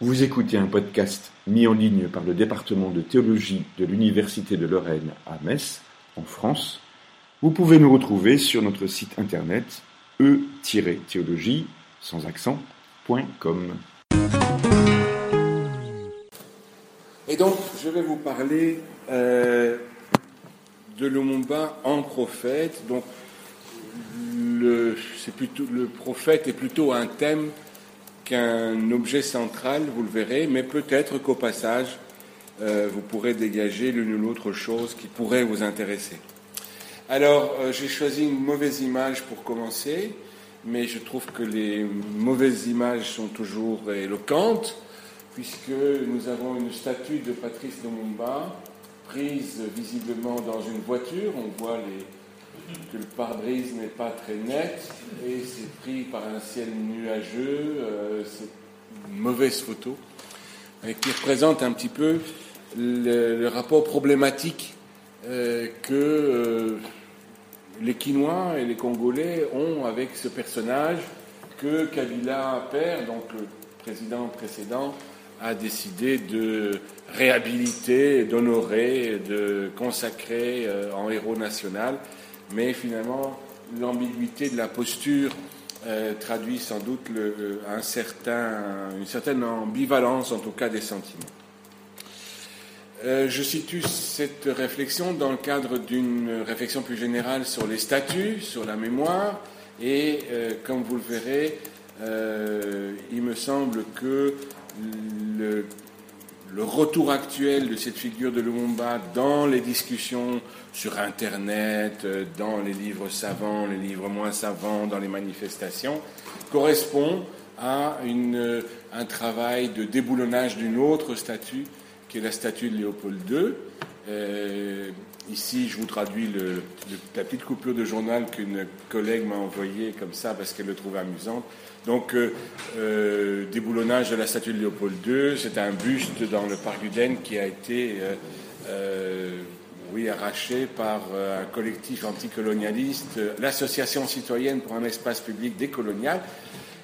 Vous écoutez un podcast mis en ligne par le département de théologie de l'Université de Lorraine à Metz, en France. Vous pouvez nous retrouver sur notre site internet e-théologie sans accent.com. Et donc, je vais vous parler euh, de Lumumba en prophète. Donc, plutôt, le prophète est plutôt un thème qu'un objet central, vous le verrez, mais peut-être qu'au passage, euh, vous pourrez dégager l'une ou l'autre chose qui pourrait vous intéresser. Alors, euh, j'ai choisi une mauvaise image pour commencer, mais je trouve que les mauvaises images sont toujours éloquentes, puisque nous avons une statue de Patrice Lumumba prise visiblement dans une voiture. On voit les, que le pare-brise n'est pas très net et c'est pris par un ciel nuageux. Euh, c'est une mauvaise photo qui représente un petit peu le, rapport problématique euh, que euh, les Quinois et les Congolais ont avec ce personnage que Kabila père, donc le président précédent, a décidé de réhabiliter, d'honorer, de consacrer en héros national mais finalement, l'ambiguïté de la posture euh, traduit sans doute le, un certain, une certaine ambivalence, en tout cas, des sentiments. Euh, je situe cette réflexion dans le cadre d'une réflexion plus générale sur les statuts, sur la mémoire, et euh, comme vous le verrez, il me semble que le le retour actuel de cette figure de Lumumba dans les discussions sur Internet, euh, dans les livres savants, les livres moins savants, dans les manifestations, correspond à euh, un travail de déboulonnage d'une autre statue, qui est la statue de Léopold II. Euh, ici, je vous traduis la petite coupure de journal qu'une collègue m'a envoyée comme ça parce qu'elle le trouve amusante. Donc, euh, euh, déboulonnage de la statue de Léopold II, c'est un buste dans le parc d'Uden qui a été oui, arraché par un collectif anticolonialiste, l'Association citoyenne pour un espace public décolonial.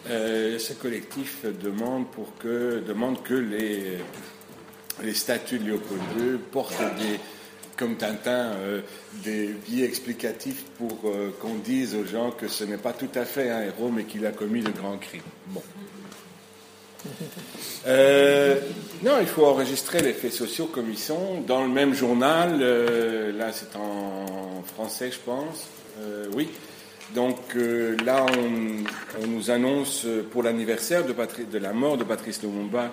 ce collectif demande, pour que, demande que les, les statues de Léopold II portent des, comme Tintin, euh, des billets explicatifs pour euh, qu'on dise aux gens que ce n'est pas tout à fait un héros, mais qu'il a commis de grands crimes. Bon. Euh, non, il faut enregistrer les faits sociaux comme ils sont. Dans le même journal, là c'est en français, je pense. oui. Donc là, on, nous annonce pour l'anniversaire de, de, la mort de Patrice Lumumba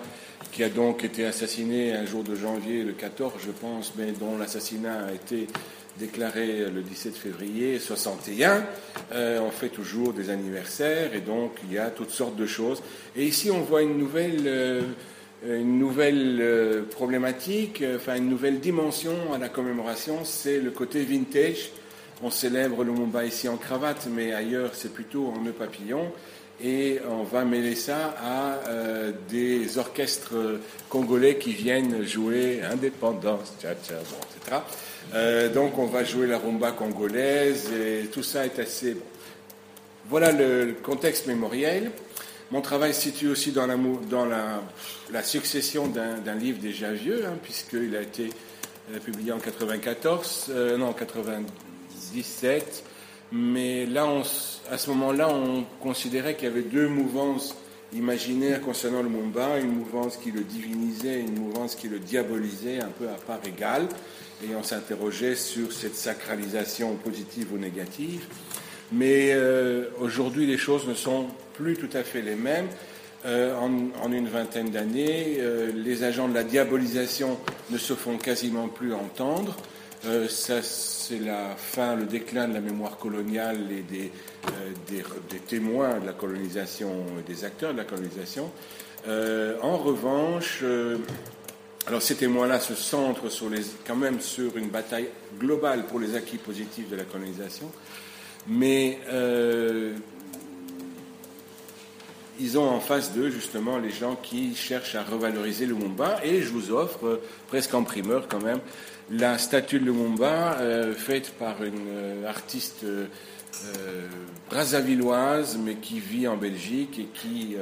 qui a donc été assassiné un jour de janvier, le 14, je pense, mais dont l'assassinat a été déclaré le 17 février 61. Euh, on fait toujours des anniversaires et donc il y a toutes sortes de choses. Et ici, on voit une nouvelle, euh, une nouvelle euh, problématique, enfin une nouvelle dimension à la commémoration, c'est le côté vintage. On célèbre le Mumbai ici en cravate, mais ailleurs c'est plutôt en nœud papillon et on va mêler ça à euh, des orchestres congolais qui viennent jouer indépendance, tcha, tcha, etc. Euh, donc on va jouer la rumba congolaise et tout ça est assez. Voilà le, contexte mémoriel. Mon travail se situe aussi dans la, succession d'un livre déjà vieux, hein, puisqu'il a été euh, publié en 94, non, 97. Mais là, à ce moment-là, on considérait qu'il y avait deux mouvances imaginaires concernant le Mumba, une mouvance qui le divinisait, une mouvance qui le diabolisait un peu à part égale, et on s'interrogeait sur cette sacralisation positive ou négative. Mais euh, aujourd'hui, les choses ne sont plus tout à fait les mêmes. Euh, en, une vingtaine d'années, euh, les agents de la diabolisation ne se font quasiment plus entendre. Euh, ça, c'est la fin, le déclin de la mémoire coloniale et des, euh, témoins de la colonisation, des acteurs de la colonisation. Euh, en revanche, alors ces témoins-là se centrent sur les, quand même sur une bataille globale pour les acquis positifs de la colonisation, mais ils ont en face d'eux justement les gens qui cherchent à revaloriser Lumumba. Et je vous offre, presque en primeur quand même, la statue de Lumumba euh, faite par une euh, artiste brazavilloise, mais qui vit en Belgique et qui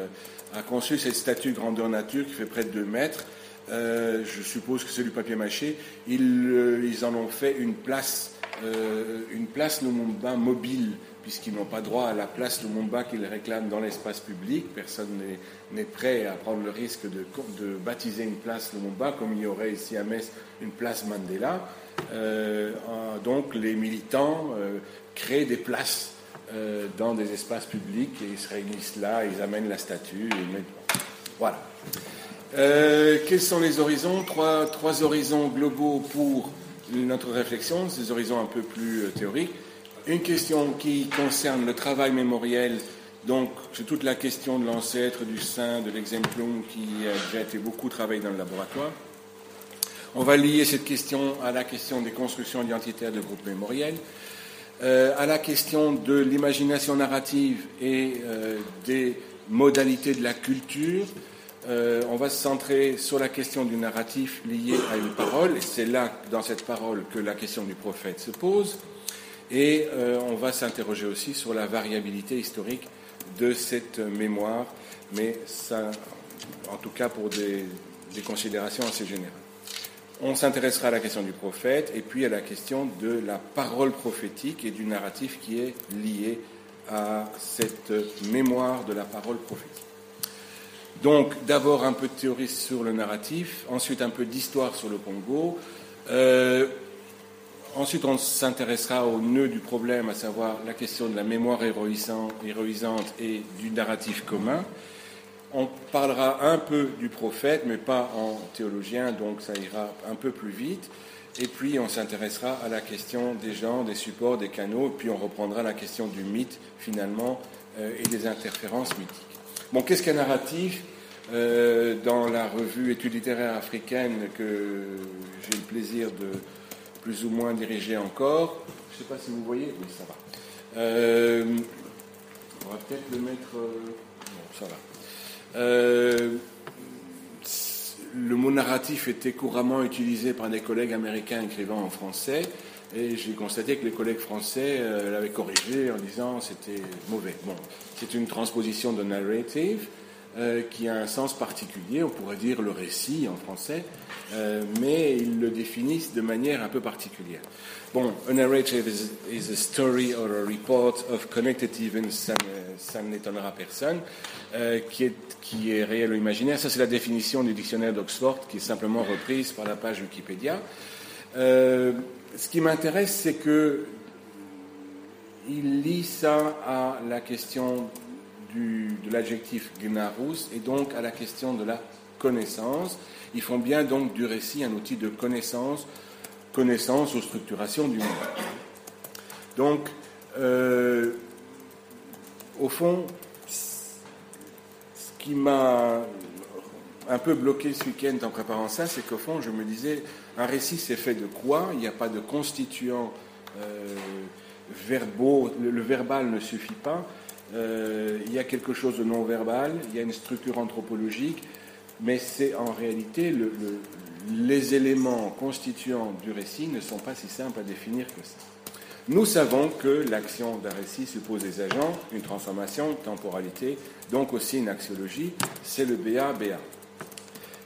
a conçu cette statue grandeur nature qui fait près de 2 mètres. je suppose que c'est du papier mâché. Ils, ils en ont fait une place, une place Lumumba mobile puisqu'ils n'ont pas droit à la place Lumumba qu'ils réclament dans l'espace public. Personne n'est prêt à prendre le risque de, baptiser une place Lumumba, comme il y aurait ici à Metz une place Mandela. Euh, donc les militants euh, créent des places euh, dans des espaces publics et ils se réunissent là, ils amènent la statue. Voilà. quels sont les horizons? Trois horizons globaux pour notre réflexion, ces horizons un peu plus théoriques. Une question qui concerne le travail mémoriel, donc c'est toute la question de l'ancêtre, du saint, de l'exemplum qui a déjà été beaucoup travaillé dans le laboratoire. On va lier cette question à la question des constructions identitaires de groupes mémoriels, euh, à la question de l'imagination narrative et euh, des modalités de la culture. Euh, on va se centrer sur la question du narratif lié à une parole, et c'est là, dans cette parole, que la question du prophète se pose. Et euh, on va s'interroger aussi sur la variabilité historique de cette mémoire, mais ça, en tout cas pour des, considérations assez générales. On s'intéressera à la question du prophète et puis à la question de la parole prophétique et du narratif qui est lié à cette mémoire de la parole prophétique. Donc d'abord un peu de théorie sur le narratif, ensuite un peu d'histoire sur le Congo. Euh, Ensuite, on s'intéressera au nœud du problème, à savoir la question de la mémoire héroïsante et du narratif commun. On parlera un peu du prophète, mais pas en théologien, donc ça ira un peu plus vite. Et puis, on s'intéressera à la question des gens, des supports, des canaux, puis on reprendra la question du mythe, finalement, euh, et des interférences mythiques. Bon, qu'est-ce qu'un narratif euh, Dans la revue Études littéraires africaines que j'ai le plaisir de plus ou moins dirigé encore. Je ne sais pas si vous voyez. Oui, ça va. Euh, on va peut-être le mettre. Euh, bon, ça va. Euh, le mot narratif était couramment utilisé par des collègues américains écrivant en français. Et j'ai constaté que les collègues français l'avaient corrigé en disant c'était mauvais. Bon, c'est une transposition de narrative. Euh, qui a un sens particulier, on pourrait dire le récit en français, euh, mais ils le définissent de manière un peu particulière. Bon, a narrative is, a story or a report of connected events, ça, n'étonnera personne, euh, qui, est, qui est réel ou imaginaire. Ça, c'est la définition du dictionnaire d'Oxford, qui est simplement reprise par la page Wikipédia. ce qui m'intéresse, c'est que il ça à la question de l'adjectif gnarus et donc à la question de la connaissance. Ils font bien donc du récit un outil de connaissance, connaissance ou structuration du monde. Donc, euh, au fond, ce qui m'a un peu bloqué ce week-end en préparant ça, c'est qu'au fond, je me disais, un récit, c'est fait de quoi? Il n'y a pas de constituant euh, verbaux, le, verbal ne suffit pas. Euh, il y a quelque chose de non-verbal, il y a une structure anthropologique, mais c'est en réalité les éléments constituants du récit ne sont pas si simples à définir que ça. Nous savons que l'action d'un récit suppose des agents, une transformation, une temporalité, donc aussi une axiologie, c'est le BA-BA.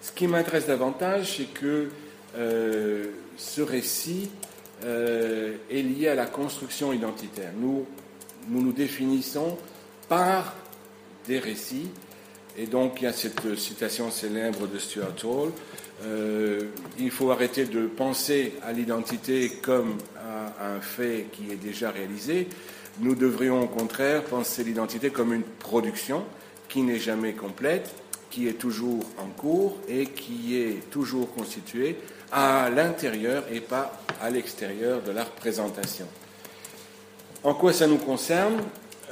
Ce qui m'intéresse davantage, c'est que euh, ce récit euh, est lié à la construction identitaire. Nous nous définissons par des récits. Et donc il y a cette citation célèbre de Stuart Hall. Euh, il faut arrêter de penser à l'identité comme à un fait qui est déjà réalisé. Nous devrions au contraire penser l'identité comme une production qui n'est jamais complète, qui est toujours en cours et qui est toujours constituée à l'intérieur et pas à l'extérieur de la représentation. En quoi ça nous concerne?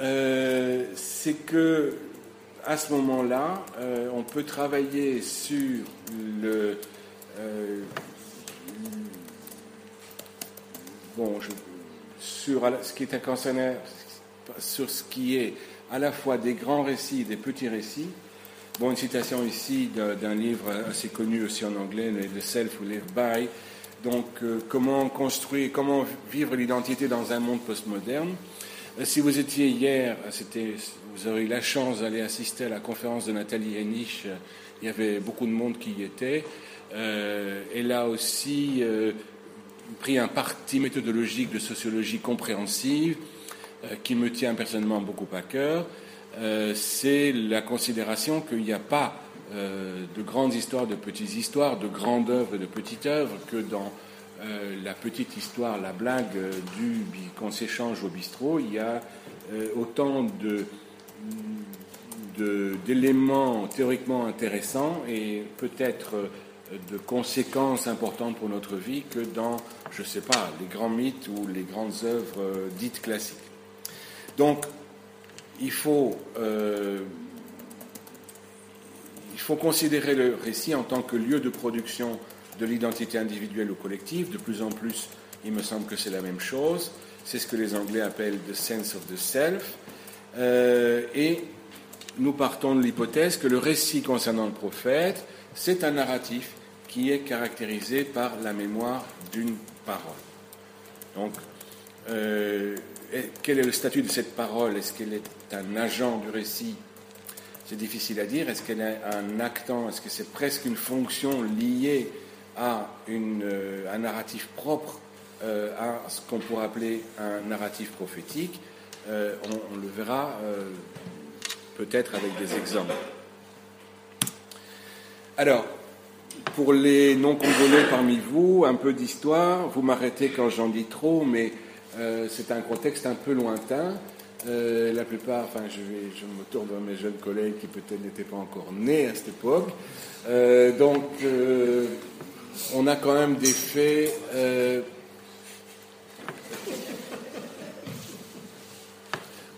Euh, c'est que à ce moment-là, euh, on peut travailler sur le euh, bon, sur ce qui est concerné, sur ce qui est à la fois des grands récits et des petits récits. Bon, une citation ici d'un livre assez connu aussi en anglais, The Self Who Live By. Donc, comment construire, comment vivre l'identité dans un monde postmoderne. Euh, si vous étiez hier, vous aurez eu la chance d'aller assister à la conférence de Nathalie Henich. Il y avait beaucoup de monde qui y était. Euh, elle a aussi pris un parti méthodologique de sociologie compréhensive qui me tient personnellement beaucoup à cœur. Euh, c'est la considération qu'il n'y a pas euh, de grandes histoires, de petites histoires, de grandes œuvres et de petites œuvres, que dans euh, la petite histoire, la blague du qu'on s'échange au bistrot, il y a autant d'éléments théoriquement intéressants et peut-être de conséquences importantes pour notre vie que dans, je ne sais pas, les grands mythes ou les grandes œuvres dites classiques. Donc, euh, il faut considérer le récit en tant que lieu de production de l'identité individuelle ou collective. De plus en plus, il me semble que c'est la même chose. C'est ce que les Anglais appellent the sense of the self. Euh, et nous partons de l'hypothèse que le récit concernant le prophète, c'est un narratif qui est caractérisé par la mémoire d'une parole. Donc, euh, quel est le statut de cette parole? Est-ce qu'elle est un agent du récit? C'est difficile à dire. Est-ce qu'elle est un actant? Est-ce que c'est presque une fonction liée à euh, un narratif propre euh, à ce qu'on pourrait appeler un narratif prophétique euh, on, le verra peut-être avec des exemples. Alors, pour les non-congolais parmi vous, un peu d'histoire. Vous m'arrêtez quand j'en dis trop, mais c'est un contexte un peu lointain. La plupart, enfin, je, me tourne vers mes jeunes collègues qui peut-être n'étaient pas encore nés à cette époque. Donc, on a quand même des faits.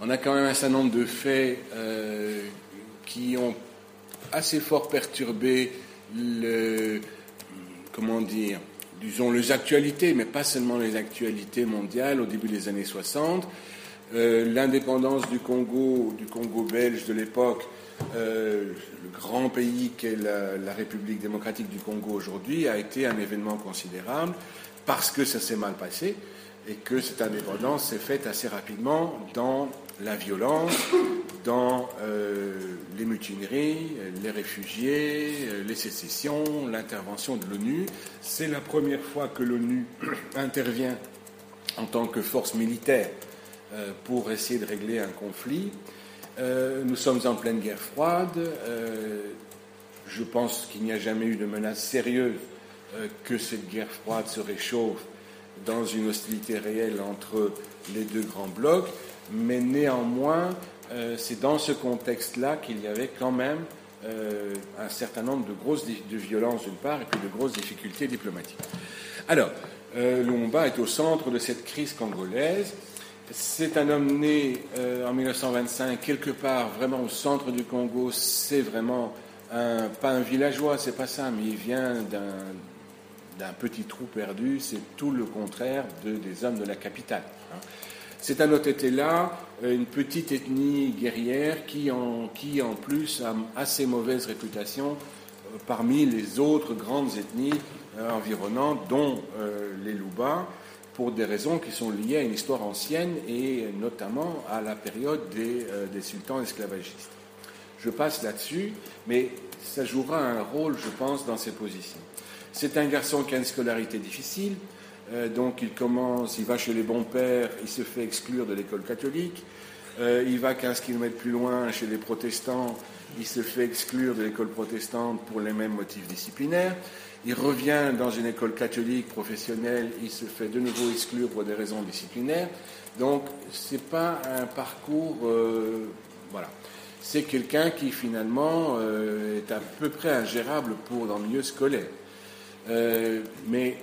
on a quand même un certain nombre de faits qui ont assez fort perturbé. Comment dire disons, les actualités, mais pas seulement les actualités mondiales au début des années 60. Euh, l'indépendance du Congo, du Congo belge de l'époque, euh, le grand pays qu'est la, République démocratique du Congo aujourd'hui, a été un événement considérable parce que ça s'est mal passé et que cette indépendance s'est faite assez rapidement dans la violence, dans euh, les mutineries, les réfugiés, euh, les sécessions, l'intervention de l'ONU. C'est la première fois que l'ONU intervient en tant que force militaire pour essayer de régler un conflit. Nous sommes en pleine guerre froide. je pense qu'il n'y a jamais eu de menace sérieuse que cette guerre froide se réchauffe dans une hostilité réelle entre les deux grands blocs mais néanmoins, euh, c'est dans ce contexte-là qu'il y avait quand même euh, un certain nombre de grosses de violences d'une part et puis de grosses difficultés diplomatiques. Alors, euh, Lumumba est au centre de cette crise congolaise. C'est un homme né en 1925 quelque part vraiment au centre du Congo. C'est vraiment un, pas un villageois, c'est pas ça, mais il vient d'un petit trou perdu. C'est tout le contraire de, des hommes de la capitale. Hein. C'est à notre été-là euh, une petite ethnie guerrière qui en, qui en plus a assez mauvaise réputation euh, parmi les autres grandes ethnies euh, environnantes, dont les Louba, pour des raisons qui sont liées à une histoire ancienne et notamment à la période des, des sultans esclavagistes. Je passe là-dessus, mais ça jouera un rôle, je pense, dans ces positions. C'est un garçon qui a une scolarité difficile, euh, donc il commence, il va chez les bons pères, il se fait exclure de l'école catholique. Euh, il va 15 km plus loin chez les protestants, il se fait exclure de l'école protestante pour les mêmes motifs disciplinaires. Il revient dans une école catholique professionnelle, il se fait de nouveau exclure pour des raisons disciplinaires. Donc c'est pas un parcours, euh, voilà. C'est quelqu'un qui finalement est à peu près ingérable pour dans le milieu scolaire. mais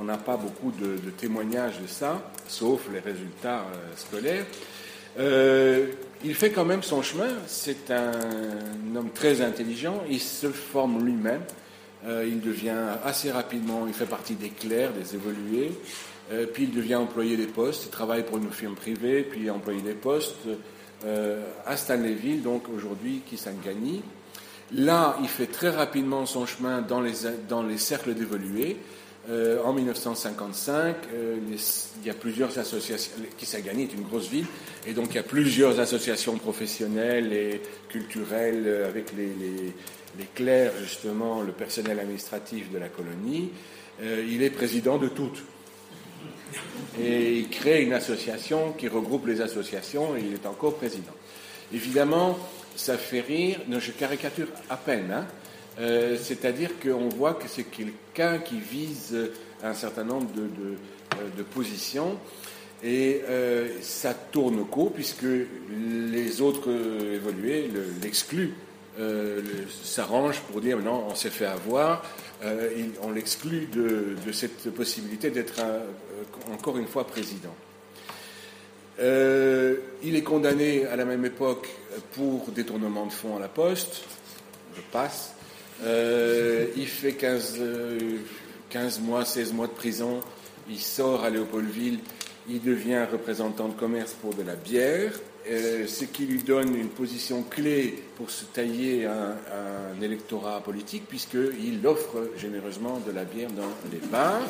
on n'a pas beaucoup de, témoignages de ça, sauf les résultats euh, scolaires. Euh, il fait quand même son chemin. C'est un homme très intelligent. Il se forme lui-même. Euh, il devient assez rapidement, il fait partie des clercs, des évolués. puis il devient employé des postes. Il travaille pour une firme privée, puis employé des postes. à Stanleyville, donc aujourd'hui Kisangani. Là, il fait très rapidement son chemin dans les, cercles d'évolués. Euh, en 1955, euh, il y a plusieurs associations. Kisangani est une grosse ville, et donc il y a plusieurs associations professionnelles et culturelles euh, avec les, clercs, justement, le personnel administratif de la colonie. il est président de toutes. Et il crée une association qui regroupe les associations, et il est encore président. Évidemment, ça fait rire, non, je caricature à peine, hein. euh, c'est-à-dire qu'on voit que c'est quelqu'un qui vise un certain nombre de, euh, positions et euh, ça tourne court puisque les autres évolués l'excluent, s'arrangent pour dire non, on s'est fait avoir, on l'exclut de, cette possibilité d'être encore une fois président. Euh, il est condamné à la même époque pour détournement de fonds à la poste. Je passe. Euh, il fait 15, 15, euh, mois, 16 mois de prison. Il sort à Léopoldville. Il devient représentant de commerce pour de la bière, ce qui lui donne une position clé pour se tailler un, un électorat politique, puisqu'il offre généreusement de la bière dans les bars.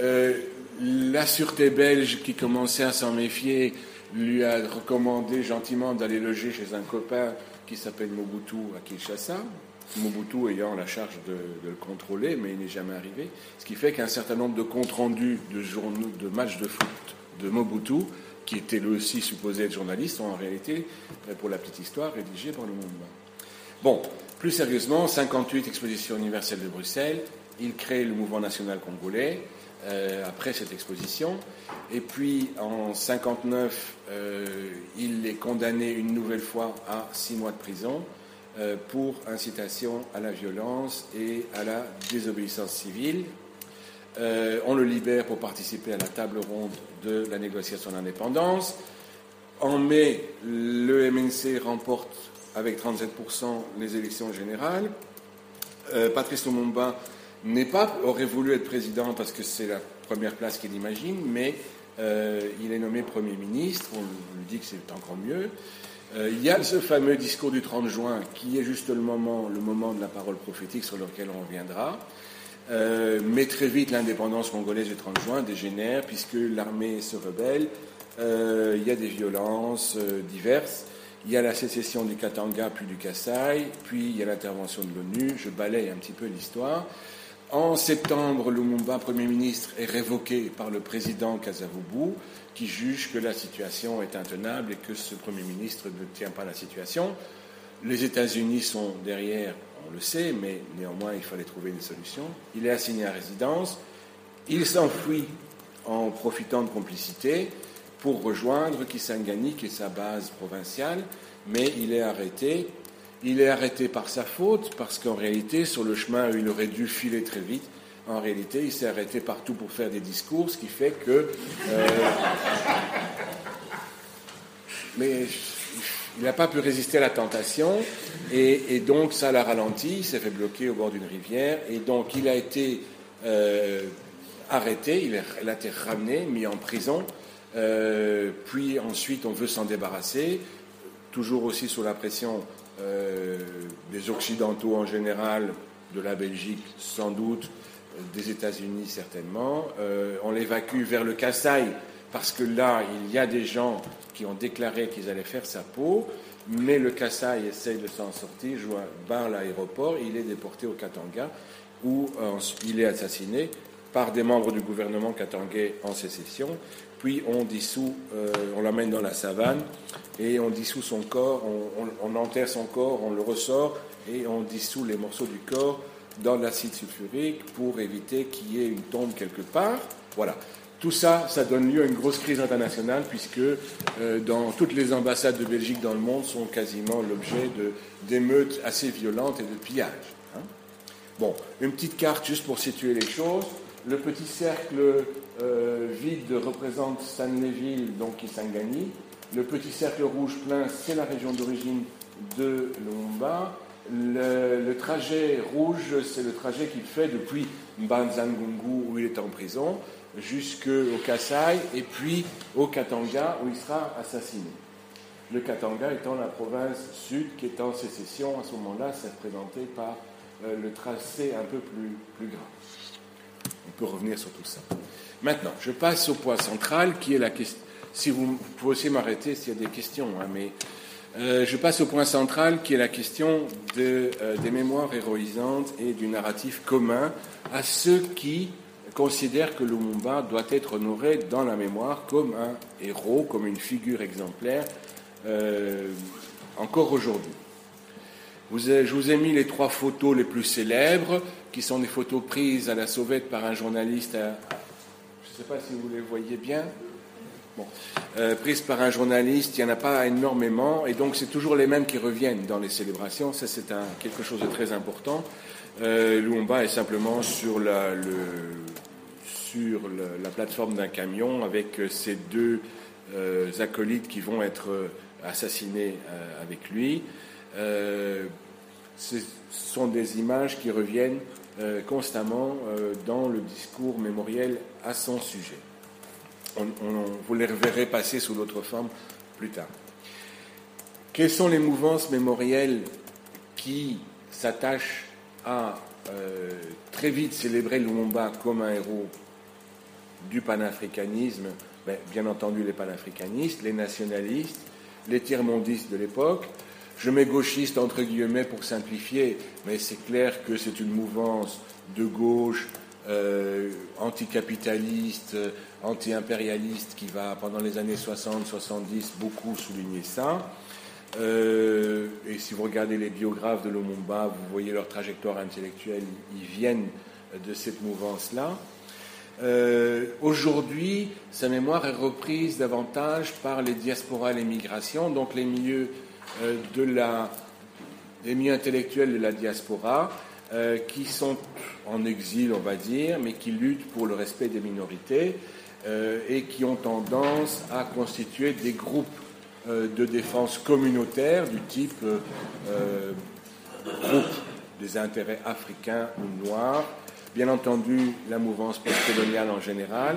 Euh, la sûreté belge, qui commençait à s'en méfier, lui a recommandé gentiment d'aller loger chez un copain qui s'appelle Mobutu à Kinshasa. Mobutu ayant la charge de, le contrôler, mais il n'est jamais arrivé. Ce qui fait qu'un certain nombre de comptes rendus de, matchs de foot de Mobutu, qui était lui aussi supposé être journaliste, sont en réalité, euh, pour la petite histoire, rédigés par le Monde. Bon, plus sérieusement, 58 expositions universelles de Bruxelles, il crée le mouvement national congolais euh, après cette exposition. Et puis en 59, euh, il est condamné une nouvelle fois à six mois de prison pour incitation à la violence et à la désobéissance civile. on le libère pour participer à la table ronde de la négociation d'indépendance. En mai, le MNC remporte avec 37% les élections générales. Patrice Lumumba n'est pas, aurait voulu être président parce que c'est la première place qu'il imagine, mais euh, il est nommé Premier ministre, on lui dit que c'est encore mieux. Euh, il y a ce fameux discours du 30 juin qui est juste le moment, le moment de la parole prophétique sur lequel on reviendra. Euh, mais très vite, l'indépendance congolaise du 30 juin dégénère puisque l'armée se rebelle. il y a des violences diverses. Il y a la sécession du Katanga puis du Kassai, puis il y a l'intervention de l'ONU. Je balaye un petit peu l'histoire. En septembre, Lumumba, Premier ministre, est révoqué par le président Kasavubu, qui juge que la situation est intenable et que ce Premier ministre ne tient pas la situation. Les États-Unis sont derrière, on le sait, mais néanmoins, il fallait trouver une solution. Il est assigné à résidence. Il s'enfuit en profitant de complicité pour rejoindre Kisangani, qui est sa base provinciale, mais il est arrêté il est arrêté par sa faute, parce qu'en réalité, sur le chemin il aurait dû filer très vite, en réalité, il s'est arrêté partout pour faire des discours, ce qui fait que. Euh, mais il n'a pas pu résister à la tentation, et, donc ça l'a ralenti, il s'est fait bloquer au bord d'une rivière, et donc il a été euh, arrêté, il a, été ramené, mis en prison, euh, puis ensuite on veut s'en débarrasser, toujours aussi sous la pression euh, des Occidentaux en général, de la Belgique sans doute, euh, des États-Unis certainement. Euh, on l'évacue vers le Kassai parce que là, il y a des gens qui ont déclaré qu'ils allaient faire sa peau, mais le Kassai essaye de s'en sortir, barre l'aéroport, il est déporté au Katanga où il est assassiné par des membres du gouvernement katangais en sécession. Puis on dissout, on l'amène dans la savane et on dissout son corps, on, enterre son corps, on le ressort et on dissout les morceaux du corps dans l'acide sulfurique pour éviter qu'il y ait une tombe quelque part. Voilà. Tout ça, ça donne lieu à une grosse crise internationale puisque euh, dans toutes les ambassades de Belgique dans le monde sont quasiment l'objet d'émeutes assez violentes et de pillages. Hein. Bon, une petite carte juste pour situer les choses. Le petit cercle euh, vide représente Stanleyville, donc Kisangani. Le petit cercle rouge plein, c'est la région d'origine de Lumumba. Le, trajet rouge, c'est le trajet qu'il fait depuis Mbanzangungu, où il est en prison, jusqu'au Kassai, et puis au Katanga, où il sera assassiné. Le Katanga étant la province sud qui est en sécession, à ce moment-là, c'est représenté par euh, le tracé un peu plus, plus grand. On peut revenir sur tout ça. Maintenant, je passe au point central qui est la question. Si vous, pouvez aussi m'arrêter s'il y a des questions, hein, mais euh, je passe au point central qui est la question euh, des mémoires héroïsantes et du narratif commun à ceux qui considèrent que Lumumba doit être honoré dans la mémoire comme un héros, comme une figure exemplaire, euh, encore aujourd'hui. je vous ai mis les trois photos les plus célèbres, qui sont des photos prises à la sauvette par un journaliste. je ne sais pas si vous les voyez bien. Bon. Euh, prise par un journaliste, il n'y en a pas énormément, et donc c'est toujours les mêmes qui reviennent dans les célébrations. Ça, c'est quelque chose de très important. Euh, est simplement sur la, plateforme d'un camion avec ces deux euh, acolytes qui vont être assassinés avec lui. ce sont des images qui reviennent constamment dans le discours mémoriel à son sujet on, vous les reverrez passer sous d'autres formes plus tard. Quelles sont les mouvances mémorielles qui s'attachent à euh, très vite célébrer Lumumba comme un héros du panafricanisme? Ben, Bien entendu les panafricanistes, les nationalistes, les tiers-mondistes de l'époque. Je mets gauchiste entre guillemets pour simplifier, mais c'est clair que c'est une mouvance de gauche euh, anticapitaliste, anti-impérialiste qui va, pendant les années 60-70, beaucoup souligner ça. Euh, et si vous regardez les biographes de Lumumba, vous voyez leur trajectoire intellectuelle, ils viennent de cette mouvance-là. Euh, aujourd'hui, sa mémoire est reprise davantage par les diasporas et les migrations, donc les milieux, de la, les milieux intellectuels de la diaspora, euh, qui sont en exil, on va dire, mais qui luttent pour le respect des minorités euh, et qui ont tendance à constituer des groupes euh, de défense communautaire du type groupe des intérêts africains ou noirs, bien entendu la mouvance post-coloniale en général.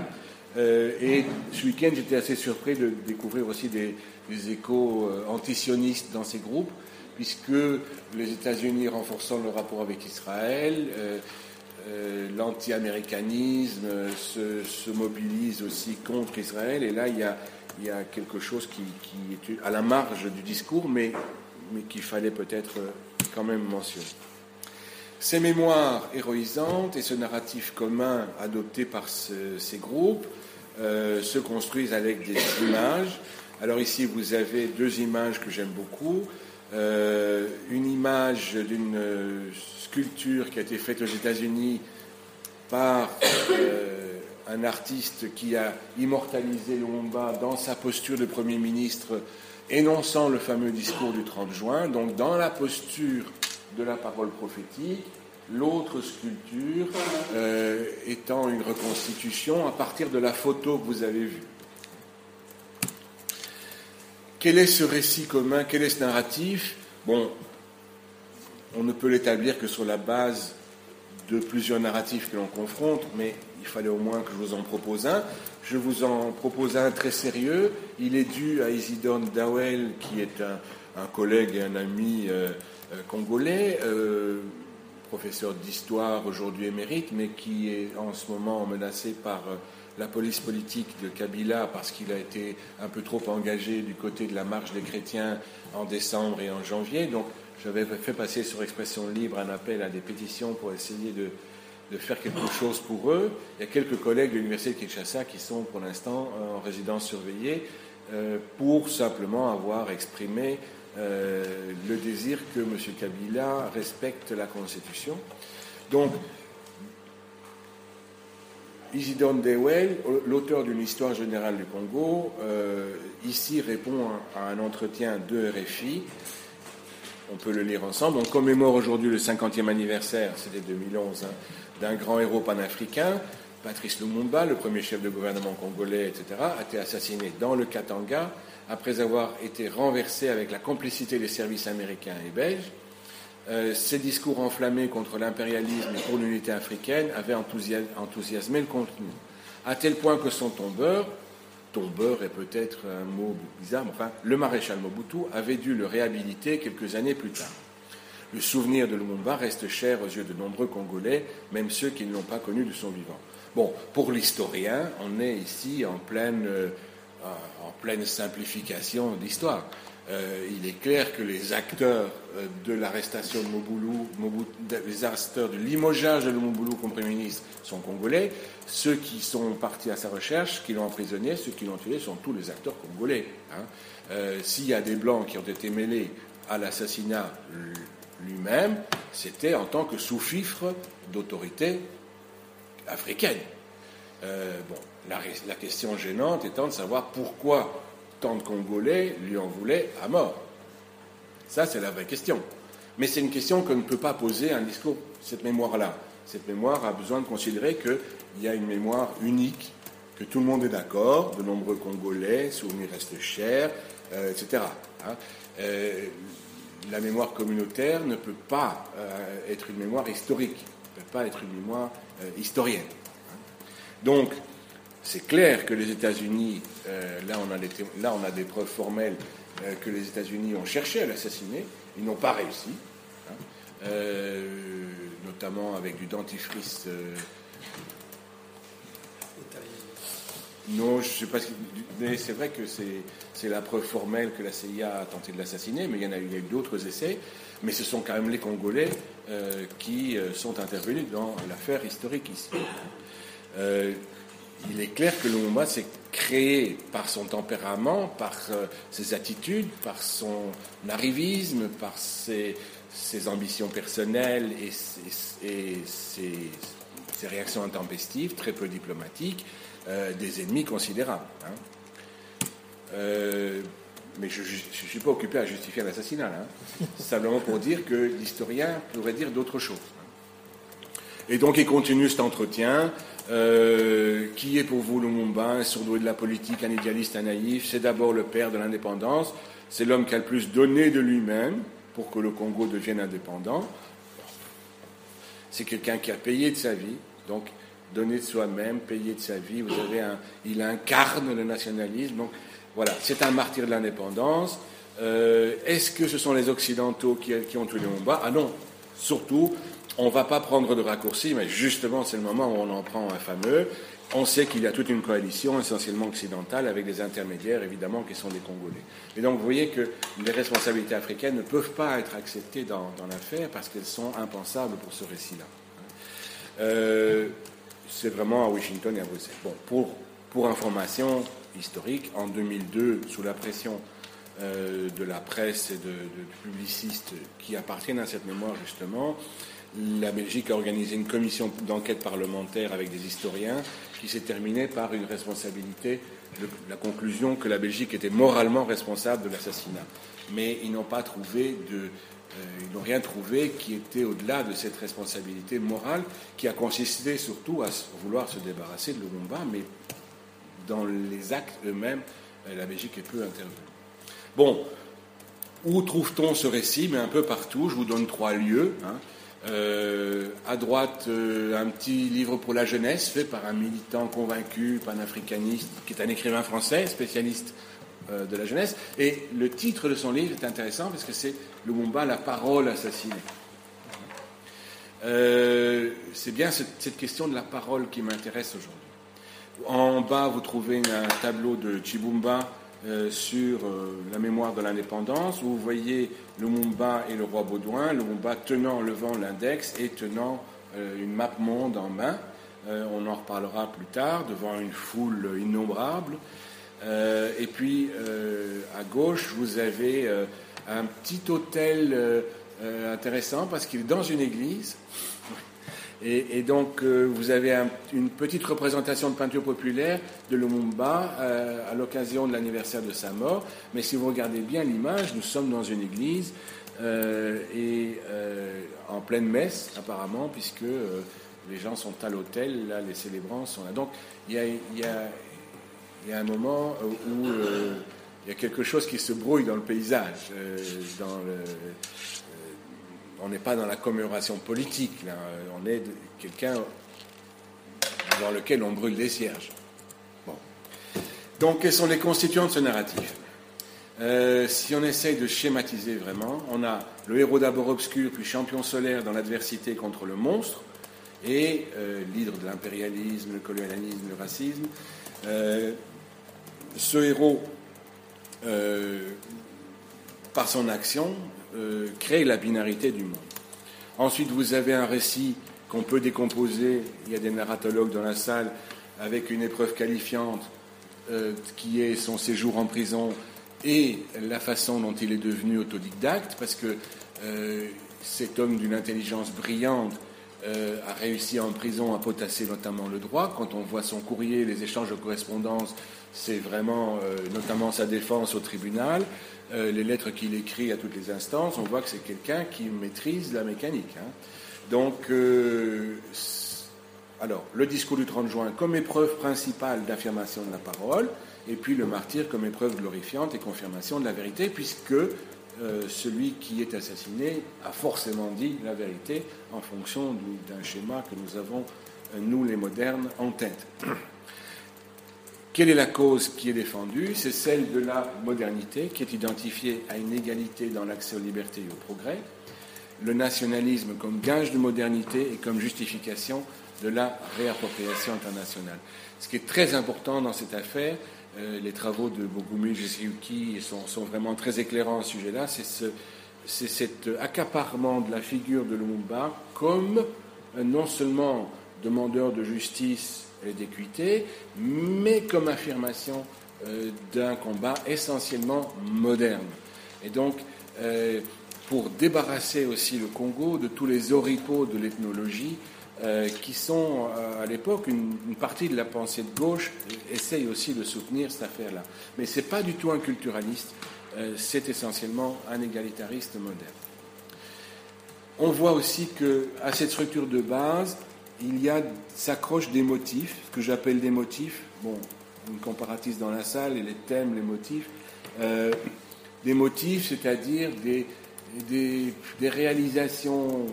et ce week-end, j'étais assez surpris de découvrir aussi des, des échos antisionistes dans ces groupes puisque les États-Unis renforçant le rapport avec Israël, euh, euh, l'anti-américanisme se, se, mobilise aussi contre Israël, et là il y a, quelque chose qui, est à la marge du discours, mais, mais qu'il fallait peut-être quand même mentionner. Ces mémoires héroïsantes et ce narratif commun adopté par ces groupes euh, se construisent avec des images. Alors ici, vous avez deux images que j'aime beaucoup. Euh, une image d'une euh, sculpture qui a été faite aux États-Unis par euh, un artiste qui a immortalisé Lumumba dans sa posture de Premier ministre, énonçant le fameux discours du 30 juin, donc dans la posture de la parole prophétique, l'autre sculpture étant une reconstitution à partir de la photo que vous avez vue. Quel est ce récit commun? Quel est ce narratif? Bon, on ne peut l'établir que sur la base de plusieurs narratifs que l'on confronte, mais il fallait au moins que je vous en propose un. Je vous en propose un très sérieux. Il est dû à Isidore Dawel, qui est un, collègue et un ami euh, euh, congolais, euh, professeur d'histoire aujourd'hui émérite, mais qui est en ce moment menacé par la police politique de Kabila parce qu'il a été un peu trop engagé du côté de la marche des chrétiens en décembre et en janvier. Donc j'avais fait passer sur Expression Libre un appel à des pétitions pour essayer de, faire quelque chose pour eux. Il y a quelques collègues de l'Université de Kinshasa qui sont pour l'instant en résidence surveillée euh, pour simplement avoir exprimé euh, le désir que M. Kabila respecte la Constitution. Donc, Isidore Dewey, l'auteur d'une histoire générale du Congo, euh, ici répond à, un entretien de RFI. On peut le lire ensemble. On commémore aujourd'hui le 50e anniversaire, c'était 2011, hein, d'un grand héros panafricain. Patrice Lumumba, le premier chef de gouvernement congolais, etc., a été assassiné dans le Katanga après avoir été renversé avec la complicité des services américains et belges. Ces discours enflammés contre l'impérialisme et pour l'unité africaine avaient enthousiasmé le contenu. À tel point que son tombeur, tombeur est peut-être un mot bizarre, mais enfin, le maréchal Mobutu avait dû le réhabiliter quelques années plus tard. Le souvenir de Lumumba reste cher aux yeux de nombreux Congolais, même ceux qui ne l'ont pas connu de son vivant. Bon, pour l'historien, on est ici en pleine, euh, en pleine simplification d'histoire. Euh, il est clair que les acteurs euh, de l'arrestation de Mobutu, les acteurs de limogeage de Mobutu comme Premier ministre sont congolais. Ceux qui sont partis à sa recherche, qui l'ont emprisonné, ceux qui l'ont tué sont tous les acteurs congolais. Hein. Euh, s'il y a des blancs qui ont été mêlés à l'assassinat lui-même, c'était en tant que sous-fifre d'autorité africaine. bon, la question gênante étant de savoir pourquoi tant de Congolais lui en voulaient à mort. Ça, c'est la vraie question. Mais c'est une question qu'on ne peut pas poser un discours, cette mémoire-là. Cette mémoire a besoin de considérer qu'il y a une mémoire unique, que tout le monde est d'accord, de nombreux Congolais, souvenirs restent chers, euh, etc. Hein. Euh, la mémoire communautaire ne peut pas euh, être une mémoire historique, ne peut pas être une mémoire historienne. Hein. Donc, c'est clair que les États-Unis, euh, là, on a des, preuves formelles euh, que les États-Unis ont cherché à l'assassiner, ils n'ont pas réussi, hein. euh, notamment avec du dentifrice. non, je sais pas. Mais c'est vrai que c'est la preuve formelle que la CIA a tenté de l'assassiner, mais il y en a eu, d'autres essais. Mais ce sont quand même les Congolais qui sont intervenus dans l'affaire historique ici il est clair que Lumumba s'est créé par son tempérament, par euh, ses attitudes, par son arrivisme, par ses, ambitions personnelles et, ses, réactions intempestives, très peu diplomatiques, euh, des ennemis considérables. Hein. Euh, mais je ne suis pas occupé à justifier l'assassinat, hein. simplement pour dire que l'historien pourrait dire d'autres choses. Hein. Et donc il continue cet entretien euh, qui est pour vous Lumumba Un sourdoué de la politique, un idéaliste, un naïf? C'est d'abord le père de l'indépendance. C'est l'homme qui a le plus donné de lui-même pour que le Congo devienne indépendant. C'est quelqu'un qui a payé de sa vie, donc donné de soi-même, payé de sa vie. Vous avez un, il incarne le nationalisme. Donc voilà, c'est un martyr de l'indépendance. Euh, est-ce que ce sont les Occidentaux qui, ont tué Lumumba Ah non, surtout on ne va pas prendre de raccourcis, mais justement, c'est le moment où on en prend un fameux. On sait qu'il y a toute une coalition essentiellement occidentale avec des intermédiaires, évidemment, qui sont des Congolais. Et donc, vous voyez que les responsabilités africaines ne peuvent pas être acceptées dans, l'affaire parce qu'elles sont impensables pour ce récit-là. Euh, c'est vraiment à Washington et à Bruxelles. Bon, pour, pour information historique, en 2002, sous la pression euh, de la presse et de publicistes qui appartiennent à cette mémoire, justement, la Belgique a organisé une commission d'enquête parlementaire avec des historiens qui s'est terminée par une responsabilité, la conclusion que la Belgique était moralement responsable de l'assassinat. Mais ils n'ont pas trouvé euh, ils n'ont rien trouvé qui était au-delà de cette responsabilité morale qui a consisté surtout à vouloir se débarrasser de Lumumba, mais dans les actes eux-mêmes, euh, la Belgique est peu intervenue. Bon, où trouve-t-on ce récit? Mais un peu partout. Je vous donne trois lieux. Hein. Euh, à droite, euh, un petit livre pour la jeunesse fait par un militant convaincu, panafricaniste, qui est un écrivain français, spécialiste euh, de la jeunesse. Et le titre de son livre est intéressant parce que c'est Lumumba, la parole assassinée. c'est bien cette, question de la parole qui m'intéresse aujourd'hui. En bas, vous trouvez un tableau de Chibumba euh, sur euh, la mémoire de l'indépendance, où vous voyez Lumumba et le roi Baudouin, Lumumba tenant, levant l'index et tenant euh, une map monde en main. on en reparlera plus tard, devant une foule innombrable. et puis, à gauche, vous avez un petit hôtel intéressant parce qu'il est dans une église. Et, donc, euh, vous avez une petite représentation de peinture populaire de Lumumba euh, à l'occasion de l'anniversaire de sa mort. Mais si vous regardez bien l'image, nous sommes dans une église euh, et en pleine messe, apparemment, puisque les gens sont à l'hôtel, là, les célébrants sont là. Donc, il y a, un moment où il y a quelque chose qui se brouille dans le paysage, dans on n'est pas dans la commémoration politique, on est quelqu'un dans lequel on brûle des cierges. Donc, quels sont les constituants de ce narratif? Euh, Si on essaye de schématiser vraiment, on a le héros d'abord obscur, puis champion solaire dans l'adversité contre le monstre, et euh, l'hydre de l'impérialisme, le colonialisme, le racisme. Euh, ce héros, par son action, crée la binarité du monde. Ensuite, vous avez un récit qu'on peut décomposer, il y a des narratologues dans la salle, avec une épreuve qualifiante euh, qui est son séjour en prison et la façon dont il est devenu autodidacte, parce que euh, cet homme d'une intelligence brillante euh, a réussi en prison à potasser notamment le droit. Quand on voit son courrier, les échanges de correspondance, c'est vraiment notamment sa défense au tribunal, les lettres qu'il écrit à toutes les instances, on voit que c'est quelqu'un qui maîtrise la mécanique. Hein. Donc, euh, alors, le discours du 30 juin comme épreuve principale d'affirmation de la parole, et puis le martyr comme épreuve glorifiante et confirmation de la vérité, puisque euh, celui qui est assassiné a forcément dit la vérité en fonction d'un schéma que nous avons, euh, nous les modernes, en tête. Quelle est la cause qui est défendue? C'est celle de la modernité, qui est identifiée à une égalité dans l'accès aux libertés et au progrès, le nationalisme comme gage de modernité et comme justification de la réappropriation internationale. Ce qui est très important dans cette affaire, euh, les travaux de Bogumi sont, vraiment très éclairants à ce sujet-là, c'est ce, cet accaparement de la figure de Lumumba comme euh, non seulement demandeur de justice et d'équité, mais comme affirmation euh, d'un combat essentiellement moderne. Et donc, pour débarrasser aussi le Congo de tous les oripeaux de l'ethnologie euh, qui sont euh, à l'époque une, partie de la pensée de gauche essaye aussi de soutenir cette affaire-là. Mais ce n'est pas du tout un culturaliste, euh, c'est essentiellement un égalitariste moderne. On voit aussi que à cette structure de base, il y a s'accroche des motifs, ce que j'appelle des motifs. Bon, une comparatiste dans la salle et les thèmes, les motifs. des motifs, c'est-à-dire des, des, réalisations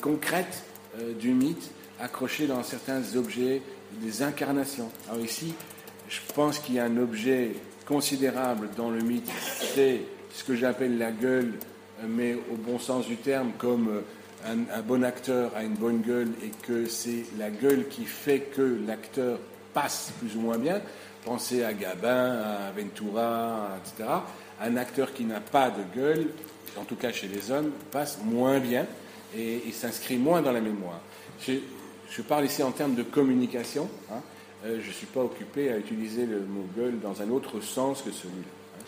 concrètes euh, du mythe accrochées dans certains objets, des incarnations. Alors ici, je pense qu'il y a un objet considérable dans le mythe, c'est ce que j'appelle la gueule, euh, mais au bon sens du terme, comme un, bon acteur a une bonne gueule et que c'est la gueule qui fait que l'acteur passe plus ou moins bien. Pensez à Gabin, à Ventura, etc. Un acteur qui n'a pas de gueule en tout cas chez les hommes, passe moins bien et, s'inscrit moins dans la mémoire. Je, parle ici en termes de communication. Hein. Euh, je ne suis pas occupé à utiliser le mot gueule dans un autre sens que celui-là. Hein.